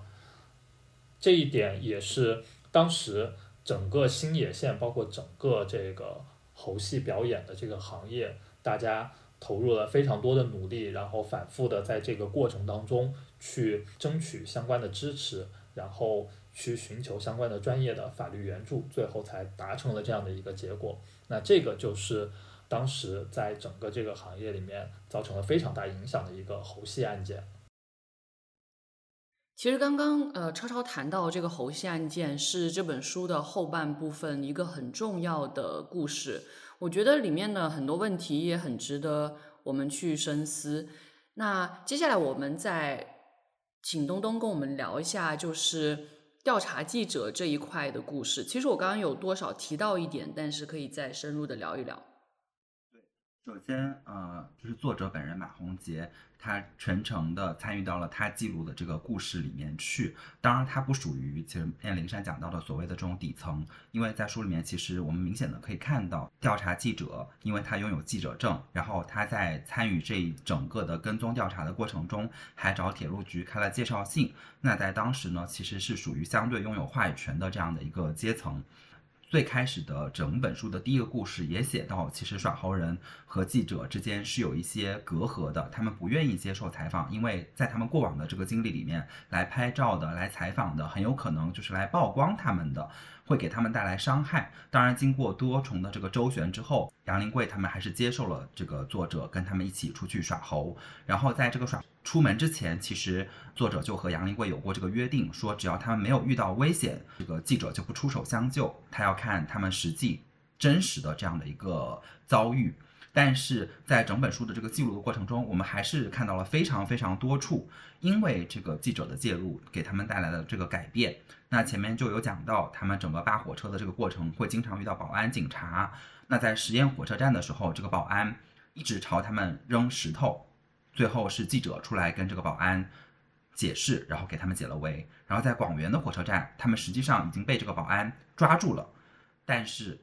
这一点也是当时。整个新野县，包括整个这个猴戏表演的这个行业，大家投入了非常多的努力，然后反复的在这个过程当中去争取相关的支持，然后去寻求相关的专业的法律援助，最后才达成了这样的一个结果。那这个就是当时在整个这个行业里面造成了非常大影响的一个猴戏案件。其实刚刚呃，超超谈到这个猴戏案件是这本书的后半部分一个很重要的故事，我觉得里面的很多问题也很值得我们去深思。那接下来我们再请东东跟我们聊一下，就是调查记者这一块的故事。其实我刚刚有多少提到一点，但是可以再深入的聊一聊。首先，呃，就是作者本人马洪杰，他全程的参与到了他记录的这个故事里面去。当然，他不属于其实燕灵山讲到的所谓的这种底层，因为在书里面，其实我们明显的可以看到，调查记者，因为他拥有记者证，然后他在参与这一整个的跟踪调查的过程中，还找铁路局开了介绍信。那在当时呢，其实是属于相对拥有话语权的这样的一个阶层。最开始的整本书的第一个故事也写到，其实耍猴人和记者之间是有一些隔阂的，他们不愿意接受采访，因为在他们过往的这个经历里面，来拍照的、来采访的，很有可能就是来曝光他们的。会给他们带来伤害。当然，经过多重的这个周旋之后，杨林贵他们还是接受了这个作者跟他们一起出去耍猴。然后在这个耍出门之前，其实作者就和杨林贵有过这个约定，说只要他们没有遇到危险，这个记者就不出手相救。他要看他们实际真实的这样的一个遭遇。但是在整本书的这个记录的过程中，我们还是看到了非常非常多处，因为这个记者的介入给他们带来了这个改变。那前面就有讲到，他们整个扒火车的这个过程会经常遇到保安警察。那在实验火车站的时候，这个保安一直朝他们扔石头，最后是记者出来跟这个保安解释，然后给他们解了围。然后在广元的火车站，他们实际上已经被这个保安抓住了，但是。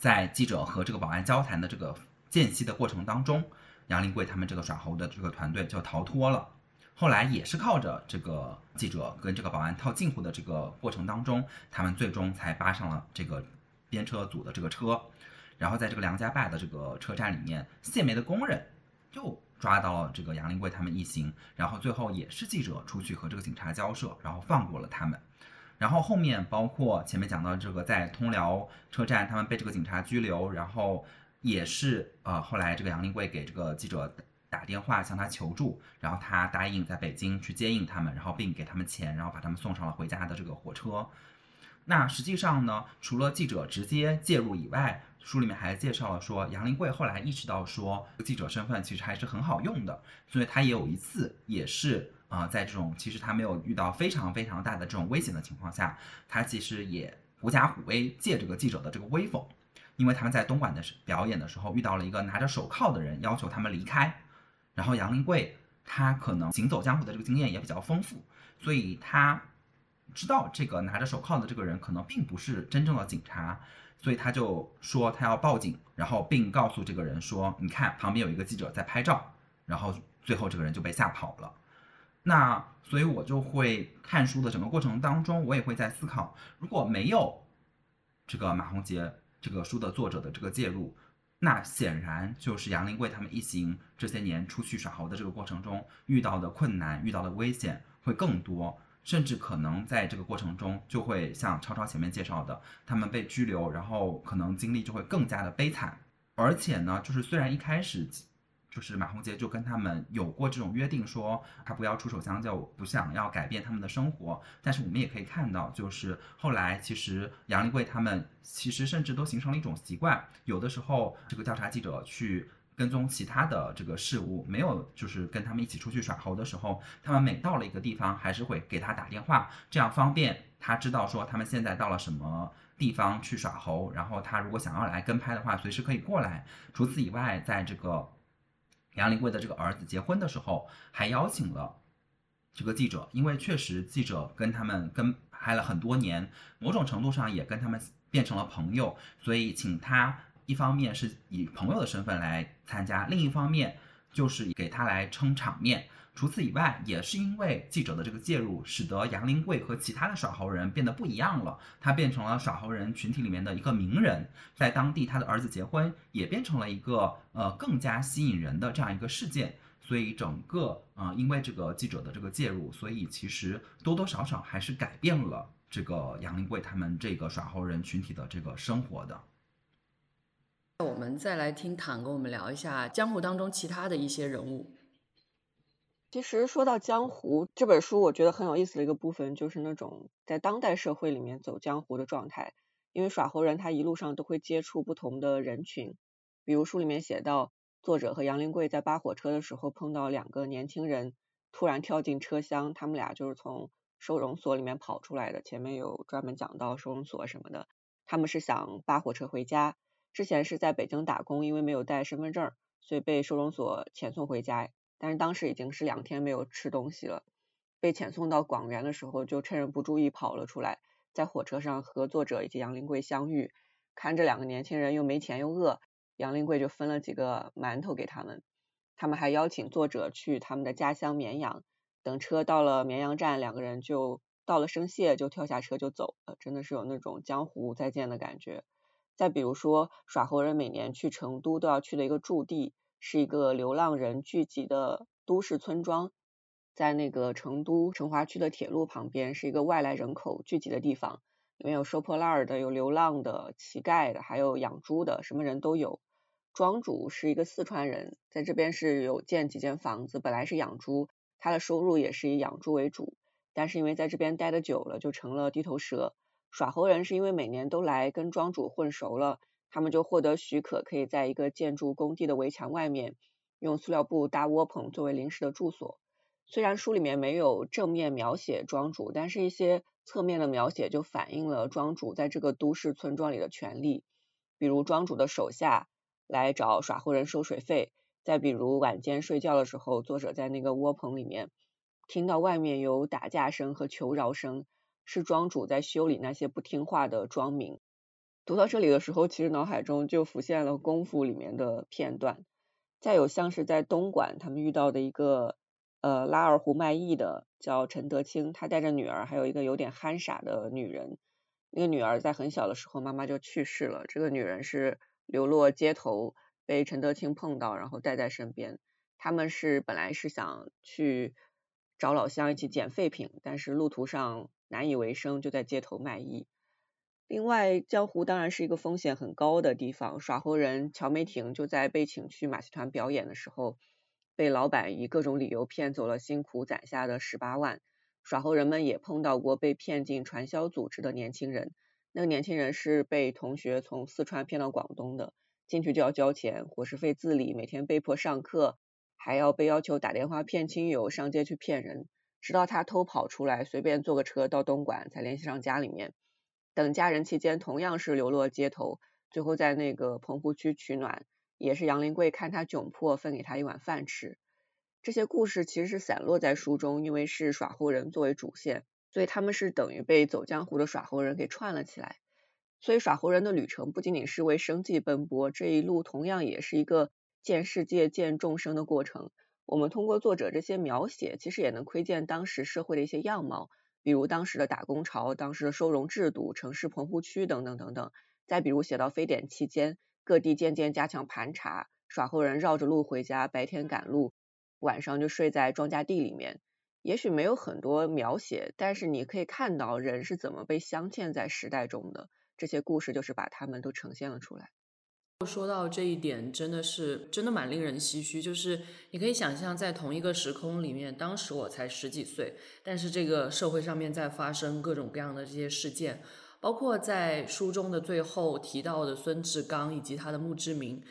在记者和这个保安交谈的这个间隙的过程当中，杨林贵他们这个耍猴的这个团队就逃脱了。后来也是靠着这个记者跟这个保安套近乎的这个过程当中，他们最终才扒上了这个编车组的这个车。然后在这个梁家坝的这个车站里面，卸煤的工人又抓到了这个杨林贵他们一行。然后最后也是记者出去和这个警察交涉，然后放过了他们。然后后面包括前面讲到这个在通辽车站，他们被这个警察拘留，然后也是呃后来这个杨林贵给这个记者打电话向他求助，然后他答应在北京去接应他们，然后并给他们钱，然后把他们送上了回家的这个火车。那实际上呢，除了记者直接介入以外，书里面还介绍了说杨林贵后来意识到说记者身份其实还是很好用的，所以他也有一次也是。啊，在这种其实他没有遇到非常非常大的这种危险的情况下，他其实也狐假虎威，借这个记者的这个威风，因为他们在东莞的表演的时候遇到了一个拿着手铐的人，要求他们离开。然后杨林贵他可能行走江湖的这个经验也比较丰富，所以他知道这个拿着手铐的这个人可能并不是真正的警察，所以他就说他要报警，然后并告诉这个人说，你看旁边有一个记者在拍照，然后最后这个人就被吓跑了。那所以，我就会看书的整个过程当中，我也会在思考，如果没有这个马洪杰这个书的作者的这个介入，那显然就是杨林贵他们一行这些年出去耍猴的这个过程中遇到的困难、遇到的危险，会更多，甚至可能在这个过程中就会像超超前面介绍的，他们被拘留，然后可能经历就会更加的悲惨。而且呢，就是虽然一开始。就是马洪杰就跟他们有过这种约定，说他不要出手相救，不想要改变他们的生活。但是我们也可以看到，就是后来其实杨立贵他们其实甚至都形成了一种习惯，有的时候这个调查记者去跟踪其他的这个事物，没有就是跟他们一起出去耍猴的时候，他们每到了一个地方，还是会给他打电话，这样方便他知道说他们现在到了什么地方去耍猴，然后他如果想要来跟拍的话，随时可以过来。除此以外，在这个。杨林贵的这个儿子结婚的时候，还邀请了这个记者，因为确实记者跟他们跟拍了很多年，某种程度上也跟他们变成了朋友，所以请他一方面是以朋友的身份来参加，另一方面就是给他来撑场面。除此以外，也是因为记者的这个介入，使得杨林贵和其他的耍猴人变得不一样了。他变成了耍猴人群体里面的一个名人，在当地他的儿子结婚也变成了一个呃更加吸引人的这样一个事件。所以整个啊，因为这个记者的这个介入，所以其实多多少少还是改变了这个杨林贵他们这个耍猴人群体的这个生活的。我们再来听坦跟我们聊一下江湖当中其他的一些人物。其实说到江湖这本书，我觉得很有意思的一个部分就是那种在当代社会里面走江湖的状态。因为耍猴人他一路上都会接触不同的人群，比如书里面写到，作者和杨林贵在扒火车的时候碰到两个年轻人突然跳进车厢，他们俩就是从收容所里面跑出来的。前面有专门讲到收容所什么的，他们是想扒火车回家，之前是在北京打工，因为没有带身份证，所以被收容所遣送回家。但是当时已经是两天没有吃东西了，被遣送到广元的时候，就趁人不注意跑了出来，在火车上和作者以及杨林贵相遇，看这两个年轻人又没钱又饿，杨林贵就分了几个馒头给他们，他们还邀请作者去他们的家乡绵阳，等车到了绵阳站，两个人就到了生谢就跳下车就走了，真的是有那种江湖再见的感觉。再比如说耍猴人每年去成都都要去的一个驻地。是一个流浪人聚集的都市村庄，在那个成都成华区的铁路旁边，是一个外来人口聚集的地方。里面有收破烂的，有流浪的、乞丐的，还有养猪的，什么人都有。庄主是一个四川人，在这边是有建几间房子，本来是养猪，他的收入也是以养猪为主，但是因为在这边待的久了，就成了地头蛇。耍猴人是因为每年都来跟庄主混熟了。他们就获得许可，可以在一个建筑工地的围墙外面用塑料布搭窝棚作为临时的住所。虽然书里面没有正面描写庄主，但是一些侧面的描写就反映了庄主在这个都市村庄里的权利。比如庄主的手下来找耍猴人收水费，再比如晚间睡觉的时候，作者在那个窝棚里面听到外面有打架声和求饶声，是庄主在修理那些不听话的庄民。读到这里的时候，其实脑海中就浮现了《功夫》里面的片段。再有像是在东莞，他们遇到的一个呃拉二胡卖艺的，叫陈德清，他带着女儿，还有一个有点憨傻的女人。那个女儿在很小的时候，妈妈就去世了。这个女人是流落街头，被陈德清碰到，然后带在身边。他们是本来是想去找老乡一起捡废品，但是路途上难以为生，就在街头卖艺。另外，江湖当然是一个风险很高的地方。耍猴人乔梅婷就在被请去马戏团表演的时候，被老板以各种理由骗走了辛苦攒下的十八万。耍猴人们也碰到过被骗进传销组织的年轻人，那个年轻人是被同学从四川骗到广东的，进去就要交钱，伙食费自理，每天被迫上课，还要被要求打电话骗亲友，上街去骗人，直到他偷跑出来，随便坐个车到东莞，才联系上家里面。等家人期间同样是流落街头，最后在那个棚户区取暖，也是杨林贵看他窘迫，分给他一碗饭吃。这些故事其实是散落在书中，因为是耍猴人作为主线，所以他们是等于被走江湖的耍猴人给串了起来。所以耍猴人的旅程不仅仅是为生计奔波，这一路同样也是一个见世界、见众生的过程。我们通过作者这些描写，其实也能窥见当时社会的一些样貌。比如当时的打工潮、当时的收容制度、城市棚户区等等等等。再比如写到非典期间，各地渐渐加强盘查，耍猴人绕着路回家，白天赶路，晚上就睡在庄稼地里面。也许没有很多描写，但是你可以看到人是怎么被镶嵌在时代中的。这些故事就是把他们都呈现了出来。说到这一点，真的是真的蛮令人唏嘘。就是你可以想象，在同一个时空里面，当时我才十几岁，但是这个社会上面在发生各种各样的这些事件，包括在书中的最后提到的孙志刚以及他的墓志铭，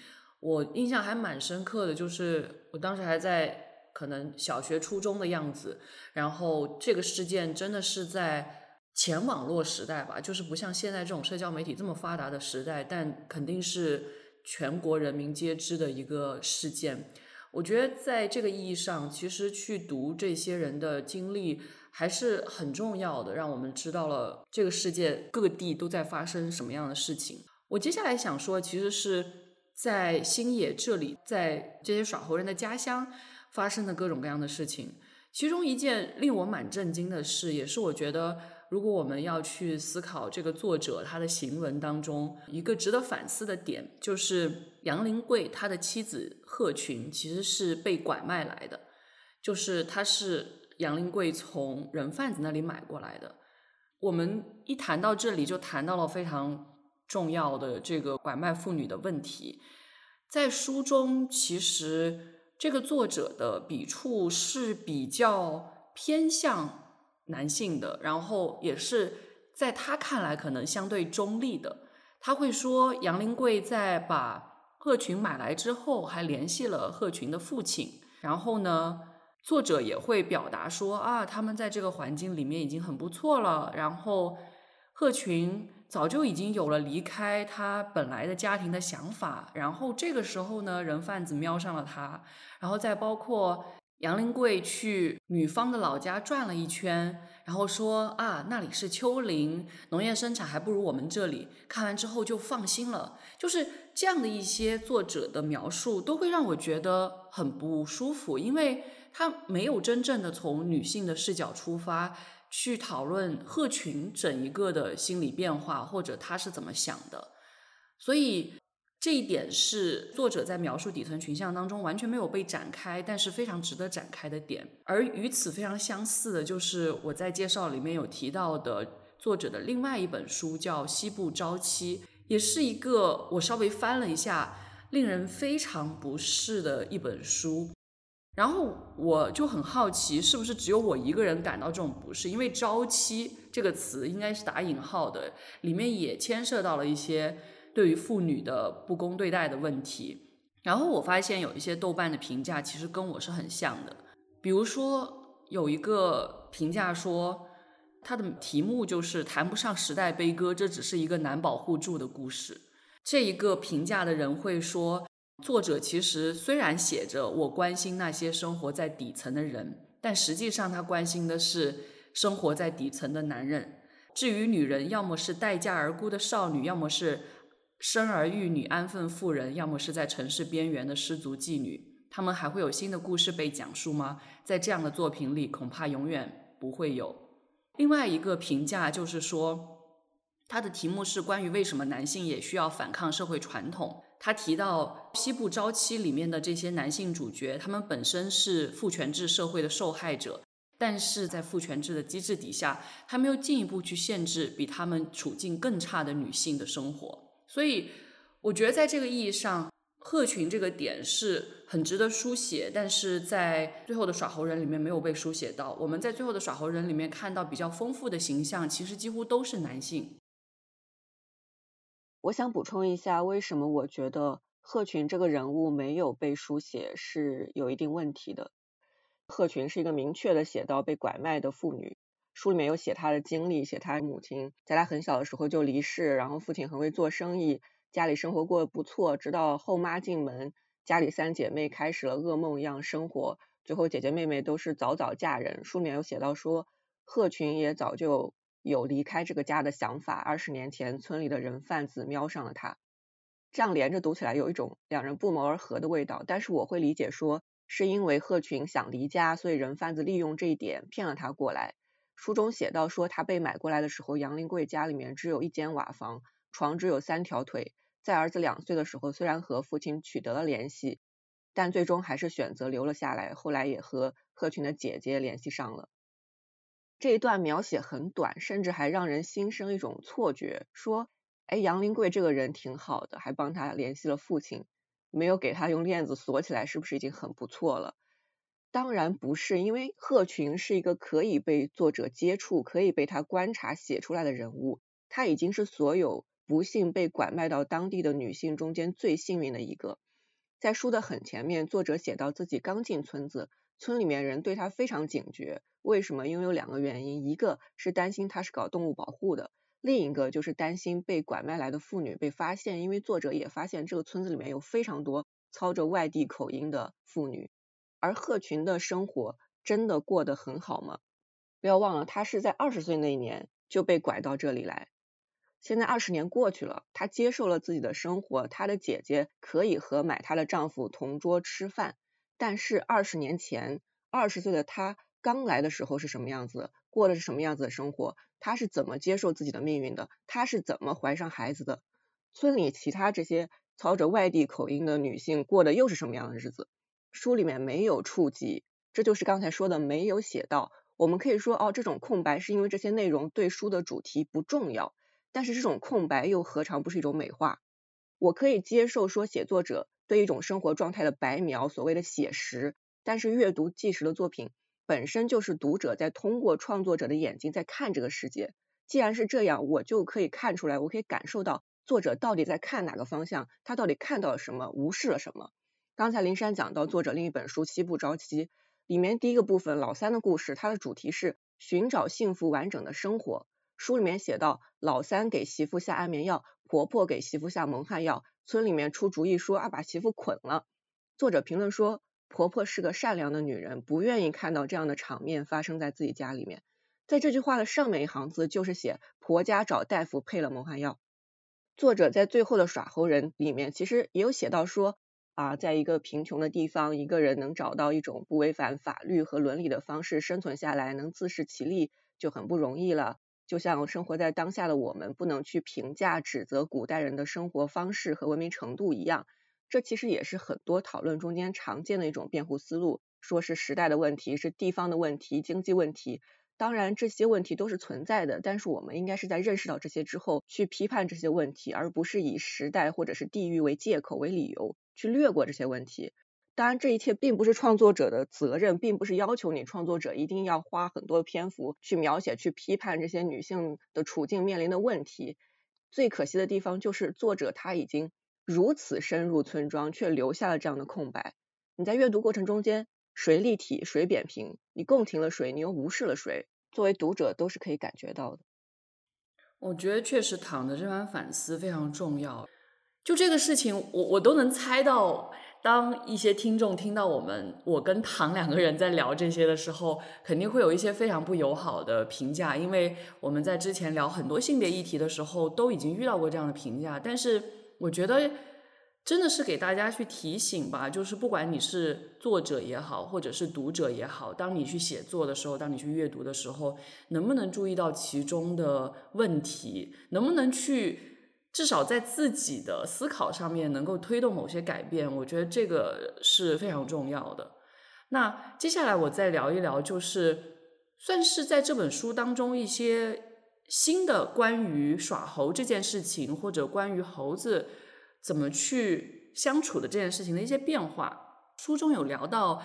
我印象还蛮深刻的。就是我当时还在可能小学、初中的样子，然后这个事件真的是在。前网络时代吧，就是不像现在这种社交媒体这么发达的时代，但肯定是全国人民皆知的一个事件。我觉得在这个意义上，其实去读这些人的经历还是很重要的，让我们知道了这个世界各地都在发生什么样的事情。我接下来想说，其实是在星野这里，在这些耍猴人的家乡发生的各种各样的事情。其中一件令我蛮震惊的事，也是我觉得。如果我们要去思考这个作者他的行文当中一个值得反思的点，就是杨林贵他的妻子贺群其实是被拐卖来的，就是他是杨林贵从人贩子那里买过来的。我们一谈到这里，就谈到了非常重要的这个拐卖妇女的问题。在书中，其实这个作者的笔触是比较偏向。男性的，然后也是在他看来可能相对中立的。他会说，杨林贵在把贺群买来之后，还联系了贺群的父亲。然后呢，作者也会表达说啊，他们在这个环境里面已经很不错了。然后贺群早就已经有了离开他本来的家庭的想法。然后这个时候呢，人贩子瞄上了他。然后再包括。杨林贵去女方的老家转了一圈，然后说啊，那里是丘陵，农业生产还不如我们这里。看完之后就放心了。就是这样的一些作者的描述，都会让我觉得很不舒服，因为他没有真正的从女性的视角出发去讨论鹤群整一个的心理变化，或者他是怎么想的，所以。这一点是作者在描述底层群像当中完全没有被展开，但是非常值得展开的点。而与此非常相似的，就是我在介绍里面有提到的作者的另外一本书，叫《西部朝妻》，也是一个我稍微翻了一下，令人非常不适的一本书。然后我就很好奇，是不是只有我一个人感到这种不适？因为“朝妻”这个词应该是打引号的，里面也牵涉到了一些。对于妇女的不公对待的问题，然后我发现有一些豆瓣的评价其实跟我是很像的。比如说有一个评价说，它的题目就是谈不上时代悲歌，这只是一个难保护住的故事。这一个评价的人会说，作者其实虽然写着我关心那些生活在底层的人，但实际上他关心的是生活在底层的男人。至于女人，要么是待嫁而孤的少女，要么是。生儿育女、安分妇人，要么是在城市边缘的失足妓女，他们还会有新的故事被讲述吗？在这样的作品里，恐怕永远不会有。另外一个评价就是说，他的题目是关于为什么男性也需要反抗社会传统。他提到《西部朝妻》里面的这些男性主角，他们本身是父权制社会的受害者，但是在父权制的机制底下，他们又进一步去限制比他们处境更差的女性的生活。所以，我觉得在这个意义上，鹤群这个点是很值得书写，但是在最后的耍猴人里面没有被书写到。我们在最后的耍猴人里面看到比较丰富的形象，其实几乎都是男性。我想补充一下，为什么我觉得鹤群这个人物没有被书写是有一定问题的。鹤群是一个明确的写到被拐卖的妇女。书里面有写他的经历，写他母亲在他很小的时候就离世，然后父亲很会做生意，家里生活过得不错，直到后妈进门，家里三姐妹开始了噩梦一样生活，最后姐姐妹妹都是早早嫁人。书里面有写到说，贺群也早就有离开这个家的想法，二十年前村里的人贩子瞄上了他，这样连着读起来有一种两人不谋而合的味道。但是我会理解说，是因为贺群想离家，所以人贩子利用这一点骗了他过来。书中写到说，他被买过来的时候，杨林贵家里面只有一间瓦房，床只有三条腿。在儿子两岁的时候，虽然和父亲取得了联系，但最终还是选择留了下来。后来也和贺群的姐姐联系上了。这一段描写很短，甚至还让人心生一种错觉，说，哎，杨林贵这个人挺好的，还帮他联系了父亲，没有给他用链子锁起来，是不是已经很不错了？当然不是，因为鹤群是一个可以被作者接触、可以被他观察写出来的人物，他已经是所有不幸被拐卖到当地的女性中间最幸运的一个。在书的很前面，作者写到自己刚进村子，村里面人对他非常警觉。为什么？因为有两个原因，一个是担心他是搞动物保护的，另一个就是担心被拐卖来的妇女被发现。因为作者也发现这个村子里面有非常多操着外地口音的妇女，而鹤群的生活真的过得很好吗？不要忘了，他是在二十岁那一年就被拐到这里来，现在二十年过去了，他接受了自己的生活，他的姐姐可以和买她的丈夫同桌吃饭，但是二十年前，二十岁的他。刚来的时候是什么样子，过的是什么样子的生活？他是怎么接受自己的命运的？他是怎么怀上孩子的？村里其他这些操着外地口音的女性过的又是什么样的日子？书里面没有触及，这就是刚才说的没有写到。我们可以说，哦，这种空白是因为这些内容对书的主题不重要，但是这种空白又何尝不是一种美化？我可以接受说写作者对一种生活状态的白描，所谓的写实，但是阅读纪实的作品。本身就是读者在通过创作者的眼睛在看这个世界。既然是这样，我就可以看出来，我可以感受到作者到底在看哪个方向，他到底看到了什么，无视了什么。刚才林珊讲到作者另一本书《七不着急》里面第一个部分老三的故事，它的主题是寻找幸福完整的生活。书里面写到，老三给媳妇下安眠药，婆婆给媳妇下蒙汗药，村里面出主意说啊把媳妇捆了。作者评论说。婆婆是个善良的女人，不愿意看到这样的场面发生在自己家里面。在这句话的上面一行字，就是写婆家找大夫配了蒙汗药。作者在最后的耍猴人里面，其实也有写到说啊，在一个贫穷的地方，一个人能找到一种不违反法律和伦理的方式生存下来，能自食其力，就很不容易了。就像生活在当下的我们，不能去评价指责古代人的生活方式和文明程度一样。这其实也是很多讨论中间常见的一种辩护思路，说是时代的问题，是地方的问题，经济问题。当然这些问题都是存在的，但是我们应该是在认识到这些之后去批判这些问题，而不是以时代或者是地域为借口为理由去略过这些问题。当然这一切并不是创作者的责任，并不是要求你创作者一定要花很多篇幅去描写、去批判这些女性的处境面临的问题。最可惜的地方就是作者他已经。如此深入村庄，却留下了这样的空白。你在阅读过程中间，谁立体，谁扁平？你共情了谁？你又无视了谁？作为读者，都是可以感觉到的。我觉得确实，躺的这番反思非常重要。就这个事情，我我都能猜到，当一些听众听到我们我跟唐两个人在聊这些的时候，肯定会有一些非常不友好的评价，因为我们在之前聊很多性别议题的时候，都已经遇到过这样的评价，但是。我觉得真的是给大家去提醒吧，就是不管你是作者也好，或者是读者也好，当你去写作的时候，当你去阅读的时候，能不能注意到其中的问题？能不能去至少在自己的思考上面能够推动某些改变？我觉得这个是非常重要的。那接下来我再聊一聊，就是算是在这本书当中一些。新的关于耍猴这件事情，或者关于猴子怎么去相处的这件事情的一些变化，书中有聊到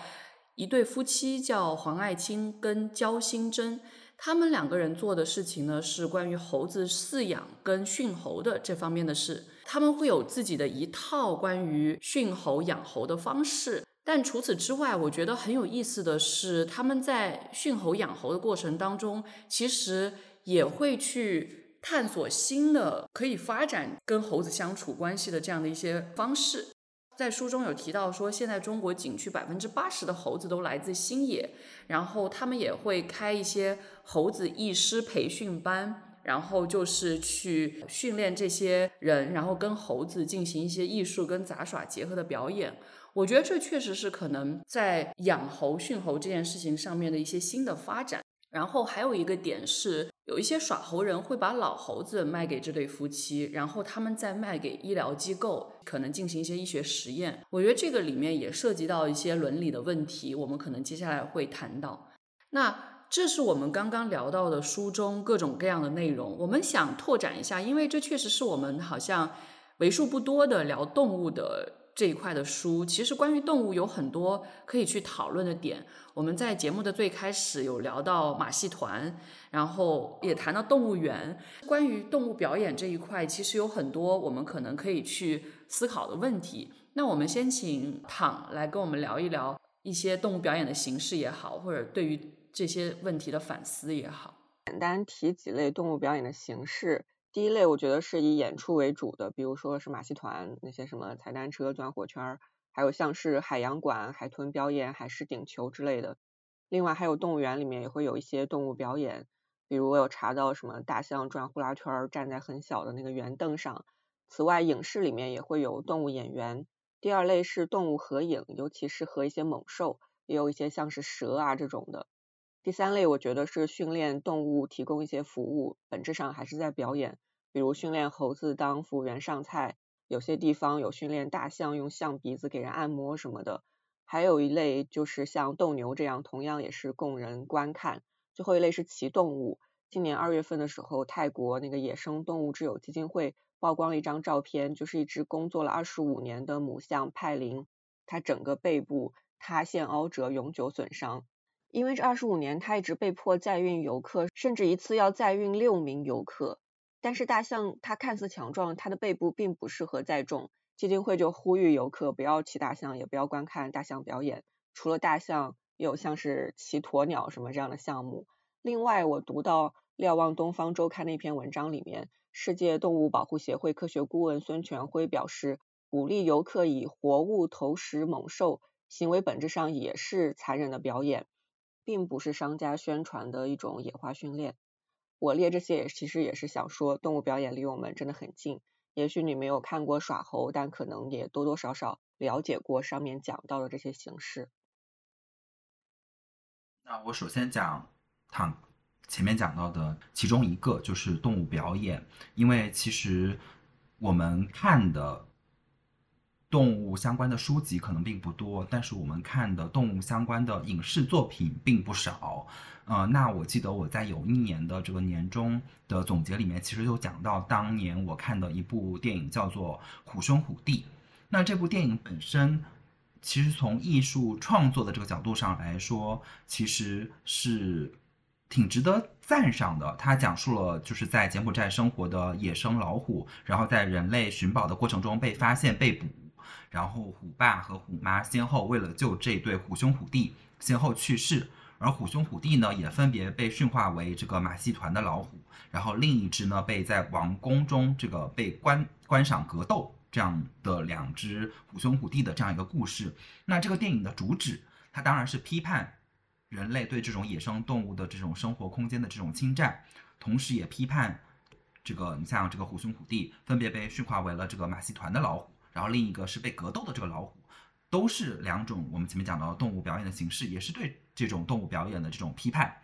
一对夫妻叫黄爱清跟焦新珍，他们两个人做的事情呢是关于猴子饲养跟驯猴的这方面的事，他们会有自己的一套关于驯猴养猴的方式，但除此之外，我觉得很有意思的是，他们在驯猴养猴的过程当中，其实。也会去探索新的可以发展跟猴子相处关系的这样的一些方式。在书中有提到说，现在中国景区百分之八十的猴子都来自新野，然后他们也会开一些猴子艺师培训班，然后就是去训练这些人，然后跟猴子进行一些艺术跟杂耍结合的表演。我觉得这确实是可能在养猴、训猴这件事情上面的一些新的发展。然后还有一个点是。有一些耍猴人会把老猴子卖给这对夫妻，然后他们再卖给医疗机构，可能进行一些医学实验。我觉得这个里面也涉及到一些伦理的问题，我们可能接下来会谈到。那这是我们刚刚聊到的书中各种各样的内容，我们想拓展一下，因为这确实是我们好像为数不多的聊动物的。这一块的书，其实关于动物有很多可以去讨论的点。我们在节目的最开始有聊到马戏团，然后也谈到动物园。关于动物表演这一块，其实有很多我们可能可以去思考的问题。那我们先请躺来跟我们聊一聊一些动物表演的形式也好，或者对于这些问题的反思也好。简单提几类动物表演的形式。第一类我觉得是以演出为主的，比如说是马戏团那些什么踩单车、钻火圈，还有像是海洋馆、海豚表演、海狮顶球之类的。另外还有动物园里面也会有一些动物表演，比如我有查到什么大象转呼啦圈，站在很小的那个圆凳上。此外，影视里面也会有动物演员。第二类是动物合影，尤其是和一些猛兽，也有一些像是蛇啊这种的。第三类我觉得是训练动物，提供一些服务，本质上还是在表演。比如训练猴子当服务员上菜，有些地方有训练大象用象鼻子给人按摩什么的。还有一类就是像斗牛这样，同样也是供人观看。最后一类是骑动物。今年二月份的时候，泰国那个野生动物之友基金会曝光了一张照片，就是一只工作了二十五年的母象派林，它整个背部塌陷凹折，永久损伤。因为这二十五年，它一直被迫载运游客，甚至一次要载运六名游客。但是大象它看似强壮，它的背部并不适合载重。基金会就呼吁游客不要骑大象，也不要观看大象表演。除了大象，有像是骑鸵鸟什么这样的项目。另外，我读到《瞭望东方周刊》那篇文章里面，世界动物保护协会科学顾问孙权辉表示，鼓励游客以活物投食猛兽，行为本质上也是残忍的表演，并不是商家宣传的一种野化训练。我列这些也其实也是想说，动物表演离我们真的很近。也许你没有看过耍猴，但可能也多多少少了解过上面讲到的这些形式。那我首先讲躺前面讲到的其中一个，就是动物表演。因为其实我们看的动物相关的书籍可能并不多，但是我们看的动物相关的影视作品并不少。呃，那我记得我在有一年的这个年终的总结里面，其实就讲到当年我看的一部电影叫做《虎兄虎弟》。那这部电影本身，其实从艺术创作的这个角度上来说，其实是挺值得赞赏的。它讲述了就是在柬埔寨生活的野生老虎，然后在人类寻宝的过程中被发现被捕，然后虎爸和虎妈先后为了救这对虎兄虎弟，先后去世。而虎兄虎弟呢，也分别被驯化为这个马戏团的老虎，然后另一只呢，被在王宫中这个被观观赏格斗这样的两只虎兄虎弟的这样一个故事。那这个电影的主旨，它当然是批判人类对这种野生动物的这种生活空间的这种侵占，同时也批判这个你像这个虎兄虎弟分别被驯化为了这个马戏团的老虎，然后另一个是被格斗的这个老虎。都是两种我们前面讲到的动物表演的形式，也是对这种动物表演的这种批判。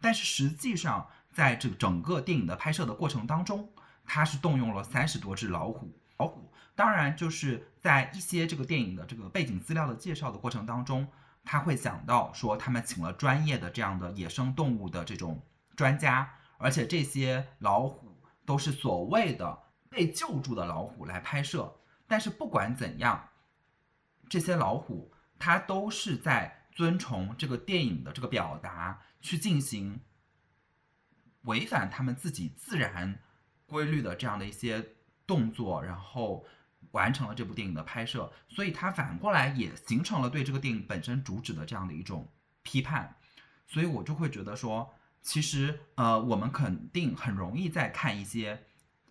但是实际上，在这整个电影的拍摄的过程当中，它是动用了三十多只老虎。老虎当然就是在一些这个电影的这个背景资料的介绍的过程当中，他会讲到说他们请了专业的这样的野生动物的这种专家，而且这些老虎都是所谓的被救助的老虎来拍摄。但是不管怎样。这些老虎，它都是在遵从这个电影的这个表达去进行违反他们自己自然规律的这样的一些动作，然后完成了这部电影的拍摄，所以它反过来也形成了对这个电影本身主旨的这样的一种批判，所以我就会觉得说，其实呃，我们肯定很容易在看一些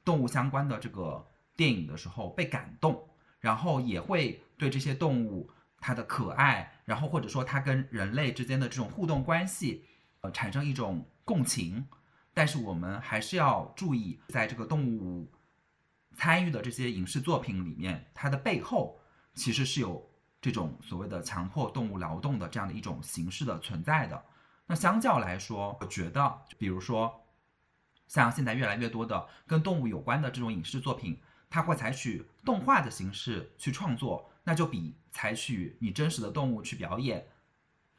动物相关的这个电影的时候被感动。然后也会对这些动物它的可爱，然后或者说它跟人类之间的这种互动关系，呃，产生一种共情。但是我们还是要注意，在这个动物参与的这些影视作品里面，它的背后其实是有这种所谓的强迫动物劳动的这样的一种形式的存在的。那相较来说，我觉得，比如说像现在越来越多的跟动物有关的这种影视作品，它会采取动画的形式去创作，那就比采取你真实的动物去表演，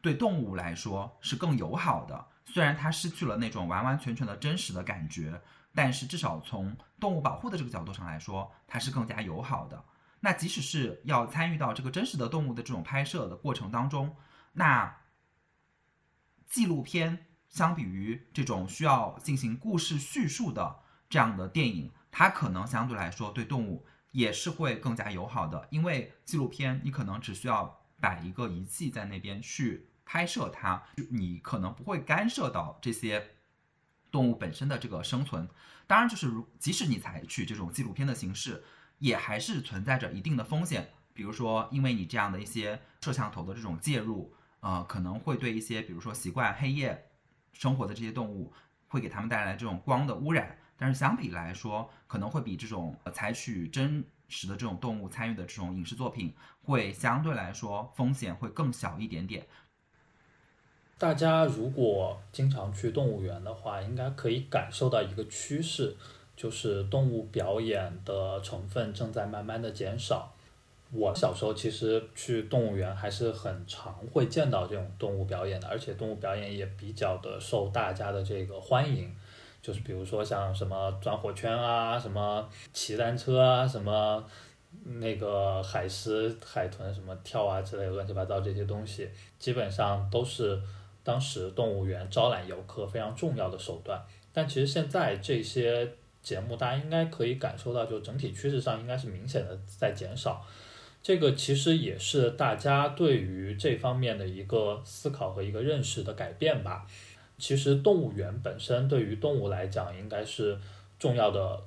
对动物来说是更友好的。虽然它失去了那种完完全全的真实的感觉，但是至少从动物保护的这个角度上来说，它是更加友好的。那即使是要参与到这个真实的动物的这种拍摄的过程当中，那纪录片相比于这种需要进行故事叙述的这样的电影，它可能相对来说对动物也是会更加友好的，因为纪录片你可能只需要摆一个仪器在那边去拍摄它，你可能不会干涉到这些动物本身的这个生存。当然，就是如即使你采取这种纪录片的形式。也还是存在着一定的风险，比如说，因为你这样的一些摄像头的这种介入，呃，可能会对一些，比如说习惯黑夜生活的这些动物，会给他们带来这种光的污染。但是相比来说，可能会比这种采取真实的这种动物参与的这种影视作品，会相对来说风险会更小一点点。大家如果经常去动物园的话，应该可以感受到一个趋势。就是动物表演的成分正在慢慢的减少。我小时候其实去动物园还是很常会见到这种动物表演的，而且动物表演也比较的受大家的这个欢迎。就是比如说像什么转火圈啊，什么骑单车啊，什么那个海狮、海豚什么跳啊之类乱七八糟这些东西，基本上都是当时动物园招揽游客非常重要的手段。但其实现在这些。节目大家应该可以感受到，就整体趋势上应该是明显的在减少。这个其实也是大家对于这方面的一个思考和一个认识的改变吧。其实动物园本身对于动物来讲，应该是重要的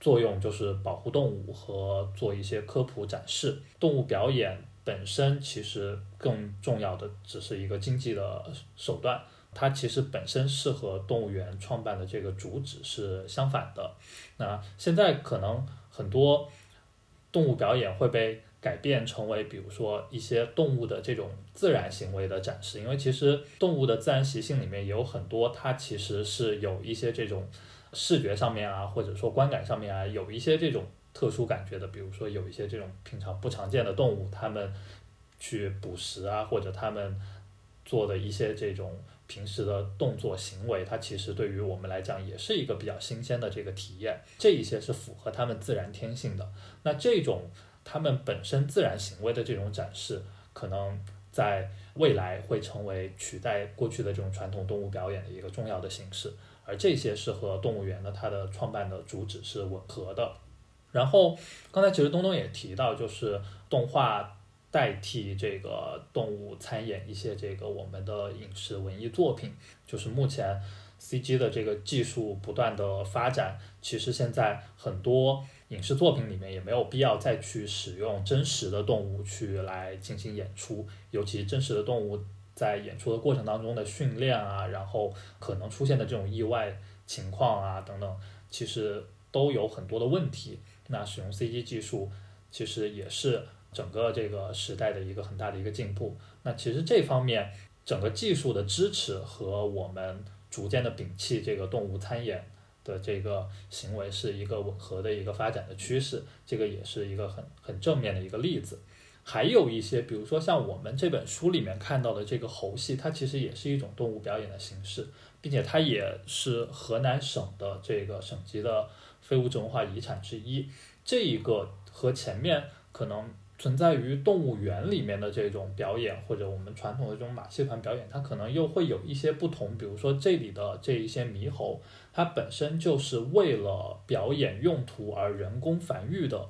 作用就是保护动物和做一些科普展示。动物表演本身其实更重要的只是一个经济的手段。它其实本身是和动物园创办的这个主旨是相反的。那现在可能很多动物表演会被改变成为，比如说一些动物的这种自然行为的展示，因为其实动物的自然习性里面也有很多，它其实是有一些这种视觉上面啊，或者说观感上面啊，有一些这种特殊感觉的。比如说有一些这种平常不常见的动物，它们去捕食啊，或者它们做的一些这种。平时的动作行为，它其实对于我们来讲也是一个比较新鲜的这个体验。这一些是符合它们自然天性的。那这种他们本身自然行为的这种展示，可能在未来会成为取代过去的这种传统动物表演的一个重要的形式。而这些是和动物园的它的创办的主旨是吻合的。然后刚才其实东东也提到，就是动画。代替这个动物参演一些这个我们的影视文艺作品，就是目前 CG 的这个技术不断的发展，其实现在很多影视作品里面也没有必要再去使用真实的动物去来进行演出，尤其真实的动物在演出的过程当中的训练啊，然后可能出现的这种意外情况啊等等，其实都有很多的问题。那使用 CG 技术其实也是。整个这个时代的一个很大的一个进步，那其实这方面整个技术的支持和我们逐渐的摒弃这个动物参演的这个行为是一个吻合的一个发展的趋势，这个也是一个很很正面的一个例子。还有一些，比如说像我们这本书里面看到的这个猴戏，它其实也是一种动物表演的形式，并且它也是河南省的这个省级的非物质文化遗产之一。这一个和前面可能。存在于动物园里面的这种表演，或者我们传统的这种马戏团表演，它可能又会有一些不同。比如说这里的这一些猕猴，它本身就是为了表演用途而人工繁育的，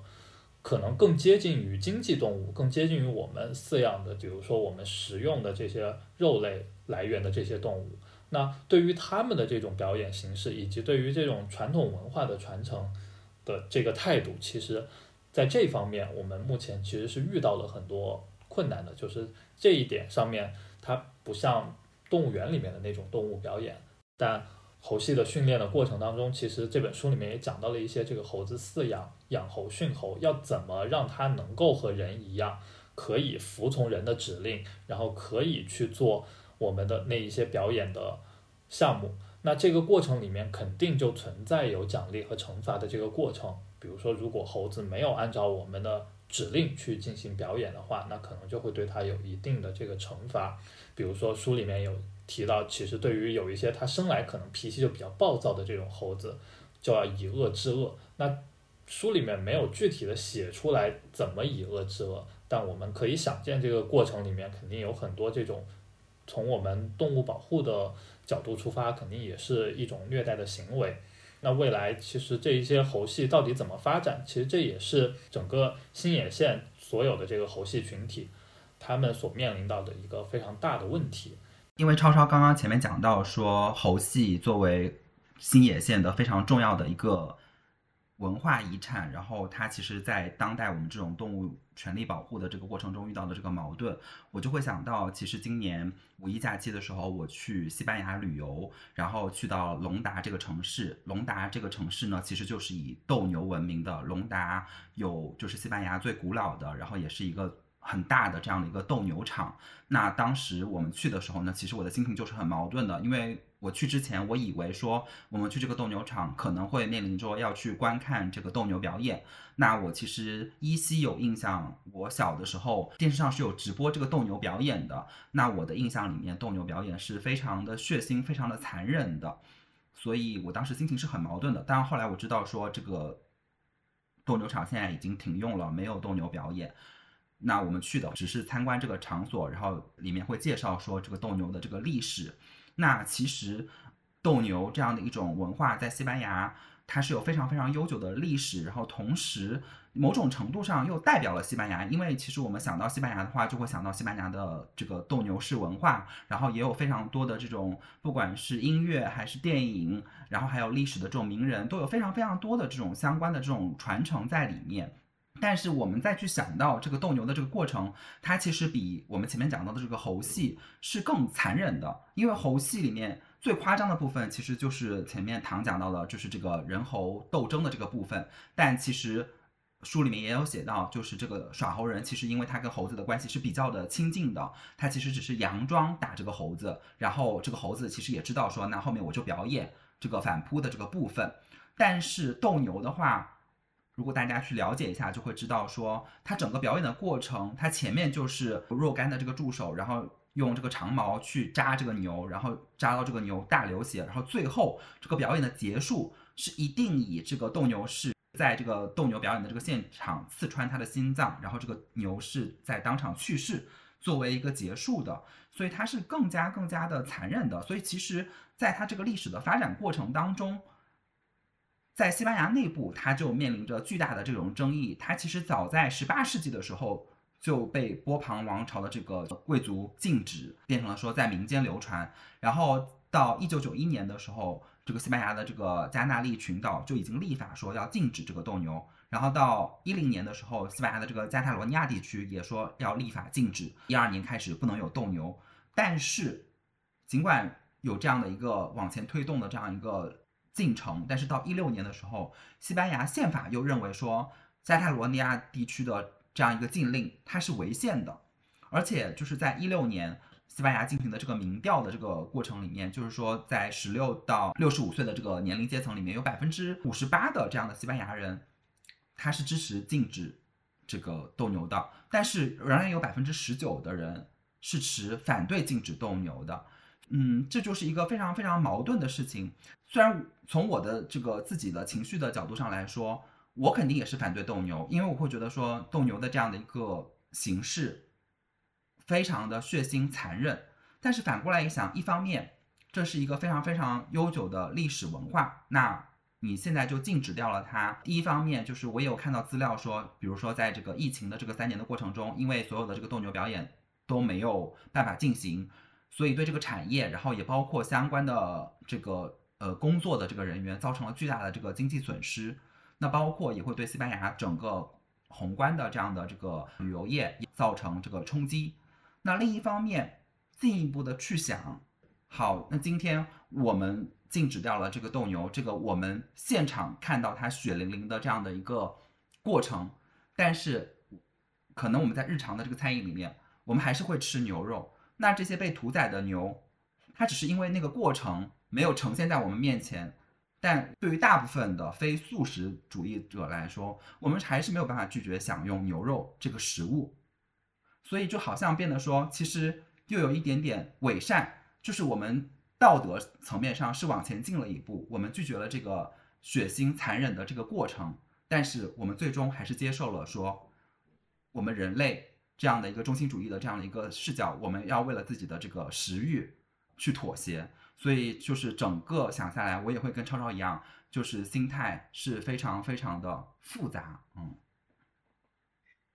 可能更接近于经济动物，更接近于我们饲养的，比如说我们食用的这些肉类来源的这些动物。那对于他们的这种表演形式，以及对于这种传统文化的传承的这个态度，其实。在这方面，我们目前其实是遇到了很多困难的，就是这一点上面，它不像动物园里面的那种动物表演。但猴戏的训练的过程当中，其实这本书里面也讲到了一些这个猴子饲养、养猴、训猴要怎么让它能够和人一样，可以服从人的指令，然后可以去做我们的那一些表演的项目。那这个过程里面肯定就存在有奖励和惩罚的这个过程。比如说，如果猴子没有按照我们的指令去进行表演的话，那可能就会对它有一定的这个惩罚。比如说书里面有提到，其实对于有一些它生来可能脾气就比较暴躁的这种猴子，就要以恶制恶。那书里面没有具体的写出来怎么以恶制恶，但我们可以想见这个过程里面肯定有很多这种从我们动物保护的角度出发，肯定也是一种虐待的行为。那未来其实这一些猴系到底怎么发展？其实这也是整个新野县所有的这个猴系群体，他们所面临到的一个非常大的问题。因为超超刚刚前面讲到说，猴系作为新野县的非常重要的一个。文化遗产，然后它其实，在当代我们这种动物权利保护的这个过程中遇到的这个矛盾，我就会想到，其实今年五一假期的时候，我去西班牙旅游，然后去到隆达这个城市。隆达这个城市呢，其实就是以斗牛闻名的。隆达有就是西班牙最古老的，然后也是一个很大的这样的一个斗牛场。那当时我们去的时候呢，其实我的心情就是很矛盾的，因为。我去之前，我以为说我们去这个斗牛场可能会面临着要去观看这个斗牛表演。那我其实依稀有印象，我小的时候电视上是有直播这个斗牛表演的。那我的印象里面，斗牛表演是非常的血腥、非常的残忍的。所以我当时心情是很矛盾的。当然后来我知道说这个斗牛场现在已经停用了，没有斗牛表演。那我们去的只是参观这个场所，然后里面会介绍说这个斗牛的这个历史。那其实斗牛这样的一种文化，在西班牙它是有非常非常悠久的历史，然后同时某种程度上又代表了西班牙，因为其实我们想到西班牙的话，就会想到西班牙的这个斗牛士文化，然后也有非常多的这种不管是音乐还是电影，然后还有历史的这种名人，都有非常非常多的这种相关的这种传承在里面。但是我们再去想到这个斗牛的这个过程，它其实比我们前面讲到的这个猴戏是更残忍的，因为猴戏里面最夸张的部分，其实就是前面唐讲到的，就是这个人猴斗争的这个部分。但其实书里面也有写到，就是这个耍猴人，其实因为他跟猴子的关系是比较的亲近的，他其实只是佯装打这个猴子，然后这个猴子其实也知道说，那后面我就表演这个反扑的这个部分。但是斗牛的话，如果大家去了解一下，就会知道说，它整个表演的过程，它前面就是若干的这个助手，然后用这个长矛去扎这个牛，然后扎到这个牛大流血，然后最后这个表演的结束是一定以这个斗牛士在这个斗牛表演的这个现场刺穿他的心脏，然后这个牛是在当场去世作为一个结束的，所以它是更加更加的残忍的。所以其实在它这个历史的发展过程当中。在西班牙内部，它就面临着巨大的这种争议。它其实早在十八世纪的时候就被波旁王朝的这个贵族禁止，变成了说在民间流传。然后到一九九一年的时候，这个西班牙的这个加纳利群岛就已经立法说要禁止这个斗牛。然后到一零年的时候，西班牙的这个加泰罗尼亚地区也说要立法禁止，一二年开始不能有斗牛。但是尽管有这样的一个往前推动的这样一个。进程，但是到一六年的时候，西班牙宪法又认为说，加泰罗尼亚地区的这样一个禁令它是违宪的，而且就是在一六年西班牙进行的这个民调的这个过程里面，就是说在十六到六十五岁的这个年龄阶层里面，有百分之五十八的这样的西班牙人，他是支持禁止这个斗牛的，但是仍然有百分之十九的人是持反对禁止斗牛的。嗯，这就是一个非常非常矛盾的事情。虽然从我的这个自己的情绪的角度上来说，我肯定也是反对斗牛，因为我会觉得说斗牛的这样的一个形式非常的血腥残忍。但是反过来一想，一方面这是一个非常非常悠久的历史文化，那你现在就禁止掉了它。第一方面就是我也有看到资料说，比如说在这个疫情的这个三年的过程中，因为所有的这个斗牛表演都没有办法进行。所以对这个产业，然后也包括相关的这个呃工作的这个人员，造成了巨大的这个经济损失。那包括也会对西班牙整个宏观的这样的这个旅游业造成这个冲击。那另一方面，进一步的去想，好，那今天我们禁止掉了这个斗牛，这个我们现场看到它血淋淋的这样的一个过程，但是可能我们在日常的这个餐饮里面，我们还是会吃牛肉。那这些被屠宰的牛，它只是因为那个过程没有呈现在我们面前。但对于大部分的非素食主义者来说，我们还是没有办法拒绝享用牛肉这个食物。所以就好像变得说，其实又有一点点伪善，就是我们道德层面上是往前进了一步，我们拒绝了这个血腥残忍的这个过程，但是我们最终还是接受了说，我们人类这样的一个中心主义的这样的一个视角，我们要为了自己的这个食欲去妥协。所以就是整个想下来，我也会跟超超一样，就是心态是非常非常的复杂，嗯。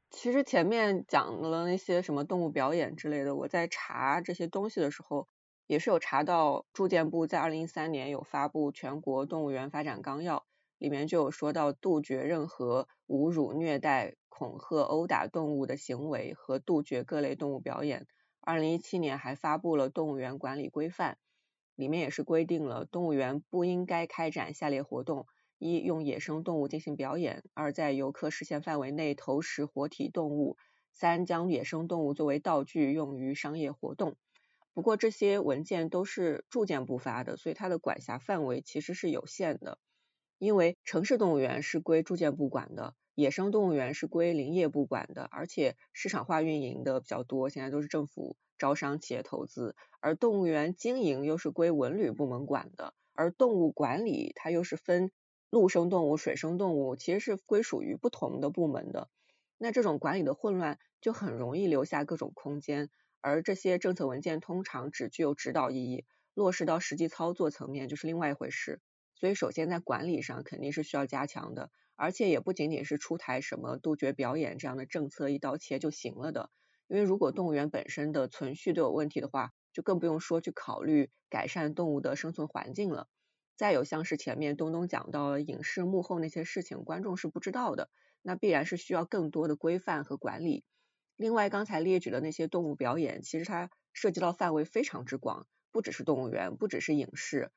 其实前面讲了那些什么动物表演之类的，我在查这些东西的时候，也是有查到住建部在二零一三年有发布全国动物园发展纲要，里面就有说到杜绝任何侮辱、虐待、恐吓、殴打动物的行为和杜绝各类动物表演。二零一七年还发布了动物园管理规范，里面也是规定了动物园不应该开展下列活动。一用野生动物进行表演，二在游客视线范围内投食活体动物，三将野生动物作为道具用于商业活动。不过这些文件都是住建部发的，所以它的管辖范围其实是有限的。因为城市动物园是归住建部管的，野生动物园是归林业部管的，而且市场化运营的比较多，现在都是政府招商企业投资，而动物园经营又是归文旅部门管的，而动物管理它又是分。陆生动物、水生动物其实是归属于不同的部门的，那这种管理的混乱就很容易留下各种空间，而这些政策文件通常只具有指导意义，落实到实际操作层面就是另外一回事。所以，首先在管理上肯定是需要加强的，而且也不仅仅是出台什么杜绝表演这样的政策一刀切就行了的，因为如果动物园本身的存续都有问题的话，就更不用说去考虑改善动物的生存环境了。再有像是前面东东讲到影视幕后那些事情，观众是不知道的，那必然是需要更多的规范和管理。另外，刚才列举的那些动物表演，其实它涉及到范围非常之广，不只是动物园，不只是影视。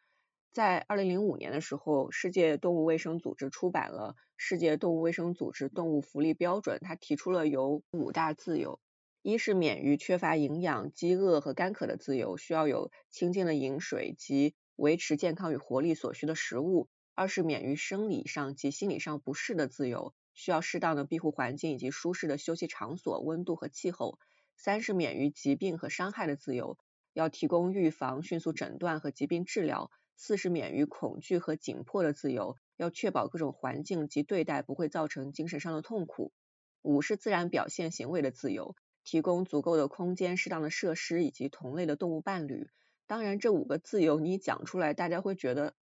在二零零五年的时候，世界动物卫生组织出版了《世界动物卫生组织动物福利标准》，它提出了有五大自由：一是免于缺乏营养、饥饿和干渴的自由，需要有清净的饮水及。维持健康与活力所需的食物；二是免于生理上及心理上不适的自由，需要适当的庇护环境以及舒适的休息场所、温度和气候；三是免于疾病和伤害的自由，要提供预防、迅速诊断和疾病治疗；四是免于恐惧和紧迫的自由，要确保各种环境及对待不会造成精神上的痛苦；五是自然表现行为的自由，提供足够的空间、适当的设施以及同类的动物伴侣。当然，这五个自由你讲出来，大家会觉得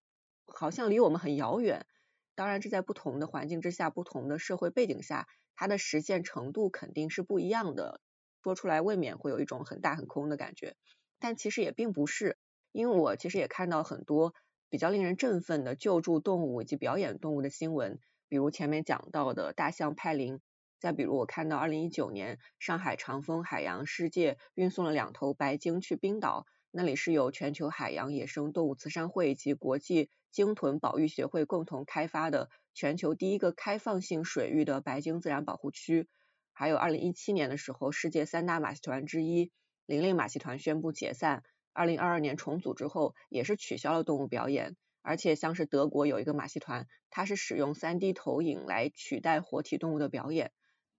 好像离我们很遥远。当然，这在不同的环境之下、不同的社会背景下，它的实现程度肯定是不一样的。说出来未免会有一种很大很空的感觉，但其实也并不是。因为我其实也看到很多比较令人振奋的救助动物以及表演动物的新闻，比如前面讲到的大象派林，再比如我看到二零一九年上海长风海洋世界运送了两头白鲸去冰岛。那里是由全球海洋野生动物慈善会以及国际鲸豚保育协会共同开发的全球第一个开放性水域的白鲸自然保护区。还有二零一七年的时候，世界三大马戏团之一玲玲马戏团宣布解散。二零二二年重组之后，也是取消了动物表演。而且像是德国有一个马戏团，它是使用三 D 投影来取代活体动物的表演。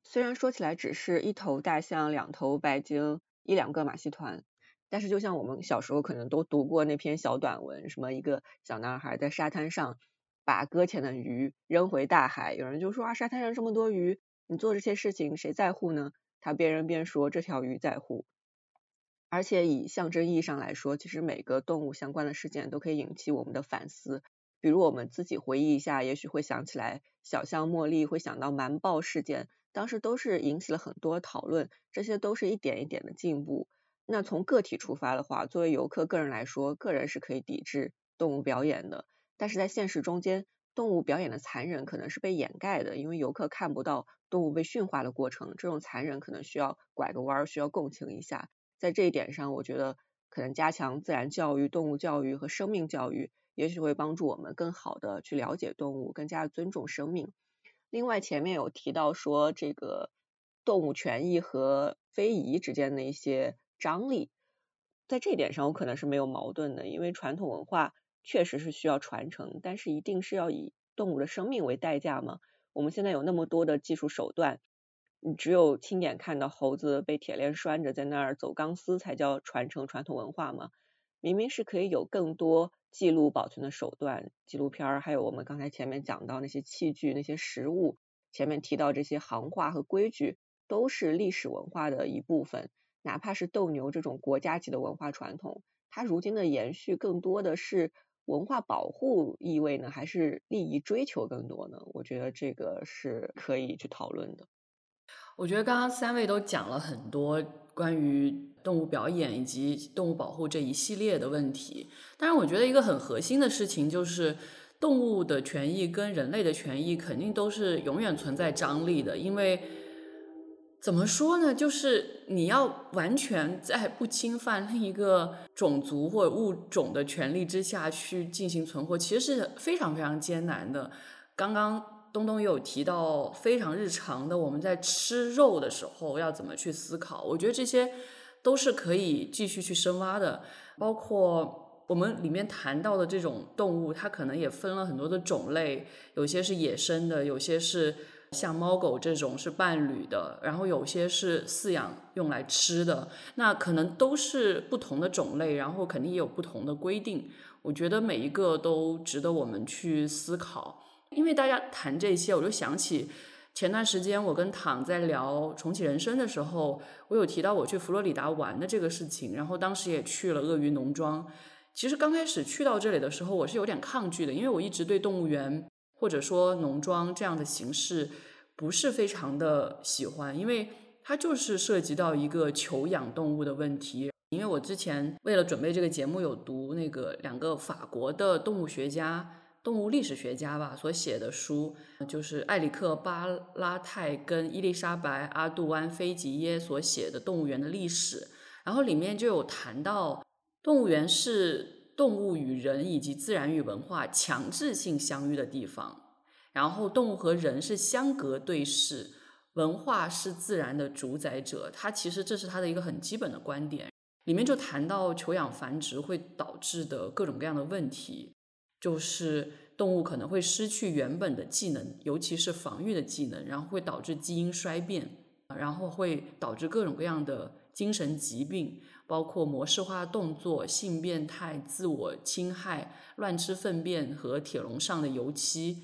虽然说起来只是一头大象、两头白鲸、一两个马戏团。但是，就像我们小时候可能都读过那篇小短文，什么一个小男孩在沙滩上把搁浅的鱼扔回大海，有人就说啊，沙滩上这么多鱼，你做这些事情谁在乎呢？他边扔边说这条鱼在乎。而且以象征意义上来说，其实每个动物相关的事件都可以引起我们的反思。比如我们自己回忆一下，也许会想起来小象茉莉，会想到瞒报事件，当时都是引起了很多讨论，这些都是一点一点的进步。那从个体出发的话，作为游客个人来说，个人是可以抵制动物表演的。但是在现实中间，动物表演的残忍可能是被掩盖的，因为游客看不到动物被驯化的过程。这种残忍可能需要拐个弯，需要共情一下。在这一点上，我觉得可能加强自然教育、动物教育和生命教育，也许会帮助我们更好的去了解动物，更加尊重生命。另外，前面有提到说这个动物权益和非遗之间的一些。张力，在这一点上我可能是没有矛盾的，因为传统文化确实是需要传承，但是一定是要以动物的生命为代价吗？我们现在有那么多的技术手段，你只有亲眼看到猴子被铁链拴着在那儿走钢丝才叫传承传统文化吗？明明是可以有更多记录保存的手段，纪录片儿，还有我们刚才前面讲到那些器具、那些食物，前面提到这些行话和规矩，都是历史文化的一部分。哪怕是斗牛这种国家级的文化传统。它如今的延续更多的是文化保护意味呢，还是利益追求更多呢？我觉得这个是可以去讨论的。我觉得刚刚三位都讲了很多关于动物表演以及动物保护这一系列的问题，但是我觉得一个很核心的事情就是，动物的权益跟人类的权益肯定都是永远存在张力的，因为。怎么说呢？就是你要完全在不侵犯另一个种族或物种的权利之下去进行存活，其实是非常非常艰难的。刚刚东东也有提到非常日常的，我们在吃肉的时候要怎么去思考？我觉得这些都是可以继续去深挖的。包括我们里面谈到的这种动物，它可能也分了很多的种类，有些是野生的，有些是。像猫狗这种是伴侣的，然后有些是饲养用来吃的，那可能都是不同的种类，然后肯定也有不同的规定。我觉得每一个都值得我们去思考。因为大家谈这些，我就想起前段时间我跟躺在聊重启人生的时候，我有提到我去佛罗里达玩的这个事情，然后当时也去了鳄鱼农庄。其实刚开始去到这里的时候，我是有点抗拒的，因为我一直对动物园。或者说农庄这样的形式不是非常的喜欢，因为它就是涉及到一个求养动物的问题。因为我之前为了准备这个节目，有读那个两个法国的动物学家、动物历史学家吧所写的书，就是艾里克·巴拉泰跟伊丽莎白·阿杜安·菲吉耶所写的动物园的历史，然后里面就有谈到动物园是。动物与人以及自然与文化强制性相遇的地方，然后动物和人是相隔对视，文化是自然的主宰者。它其实这是它的一个很基本的观点。里面就谈到求养繁殖会导致的各种各样的问题，就是动物可能会失去原本的技能，尤其是防御的技能，然后会导致基因衰变，然后会导致各种各样的精神疾病。包括模式化动作、性变态、自我侵害、乱吃粪便和铁笼上的油漆，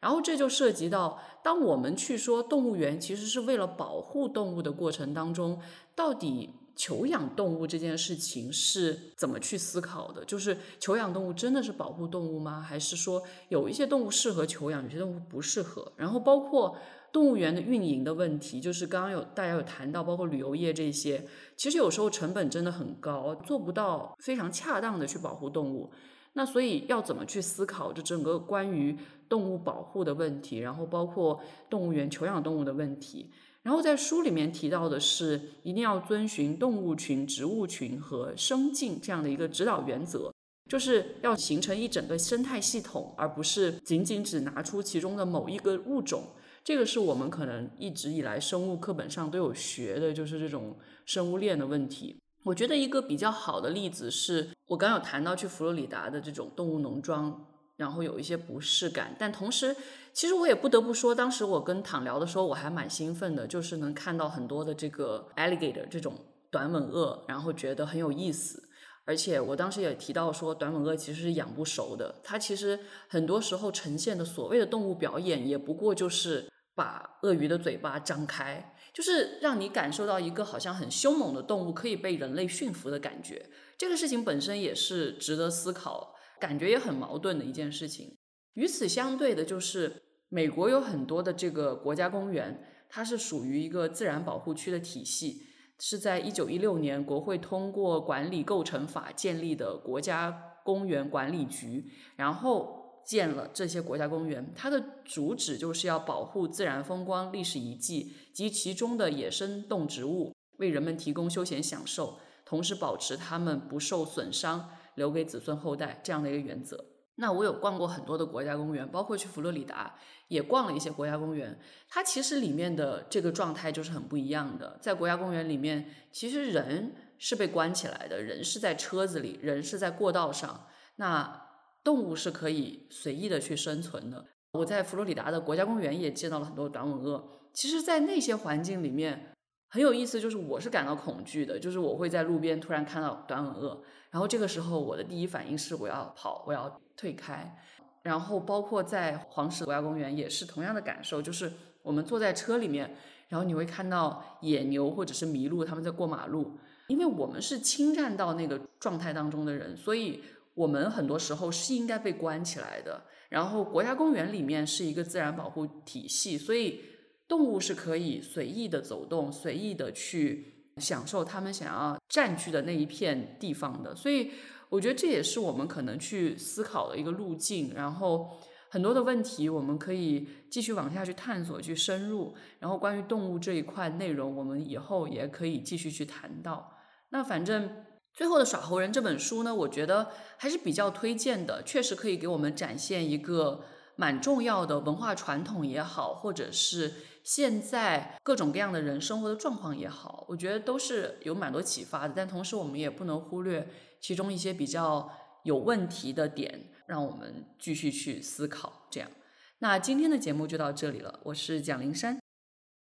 然后这就涉及到，当我们去说动物园其实是为了保护动物的过程当中，到底求养动物这件事情是怎么去思考的？就是求养动物真的是保护动物吗？还是说有一些动物适合求养，有些动物不适合？然后包括。动物园的运营的问题，就是刚刚有大家有谈到，包括旅游业这些，其实有时候成本真的很高，做不到非常恰当的去保护动物。那所以要怎么去思考这整个关于动物保护的问题，然后包括动物园求养动物的问题。然后在书里面提到的是，一定要遵循动物群、植物群和生境这样的一个指导原则，就是要形成一整个生态系统，而不是仅仅只拿出其中的某一个物种。这个是我们可能一直以来生物课本上都有学的，就是这种生物链的问题。我觉得一个比较好的例子是我刚有谈到去佛罗里达的这种动物农庄，然后有一些不适感，但同时，其实我也不得不说，当时我跟躺聊的时候，我还蛮兴奋的，就是能看到很多的这个 alligator 这种短吻鳄，然后觉得很有意思。而且我当时也提到说，短吻鳄其实是养不熟的，它其实很多时候呈现的所谓的动物表演，也不过就是。把鳄鱼的嘴巴张开，就是让你感受到一个好像很凶猛的动物可以被人类驯服的感觉。这个事情本身也是值得思考，感觉也很矛盾的一件事情。与此相对的，就是美国有很多的这个国家公园，它是属于一个自然保护区的体系，是在一九一六年国会通过管理构成法建立的国家公园管理局，然后。建了这些国家公园，它的主旨就是要保护自然风光、历史遗迹及其中的野生动植物，为人们提供休闲享受，同时保持它们不受损伤，留给子孙后代这样的一个原则。那我有逛过很多的国家公园，包括去佛罗里达也逛了一些国家公园，它其实里面的这个状态就是很不一样的。在国家公园里面，其实人是被关起来的，人是在车子里，人是在过道上，那。动物是可以随意的去生存的。我在佛罗里达的国家公园也见到了很多短吻鳄。其实，在那些环境里面很有意思，就是我是感到恐惧的，就是我会在路边突然看到短吻鳄，然后这个时候我的第一反应是我要跑，我要退开。然后包括在黄石国家公园也是同样的感受，就是我们坐在车里面，然后你会看到野牛或者是麋鹿他们在过马路。因为我们是侵占到那个状态当中的人，所以我们很多时候是应该被关起来的。然后国家公园里面是一个自然保护体系，所以动物是可以随意的走动，随意的去享受他们想要占据的那一片地方的。所以我觉得这也是我们可能去思考的一个路径。然后很多的问题我们可以继续往下去探索、去深入。然后关于动物这一块内容，我们以后也可以继续去谈到。那反正最后的耍猴人这本书呢，我觉得还是比较推荐的，确实可以给我们展现一个蛮重要的文化传统也好，或者是现在各种各样的人生活的状况也好，我觉得都是有蛮多启发的。但同时，我们也不能忽略其中一些比较有问题的点，让我们继续去思考。这样，那今天的节目就到这里了。我是蒋灵山，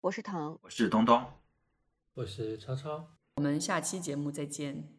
我是唐，我是东东，我是超超。我们下期节目再见。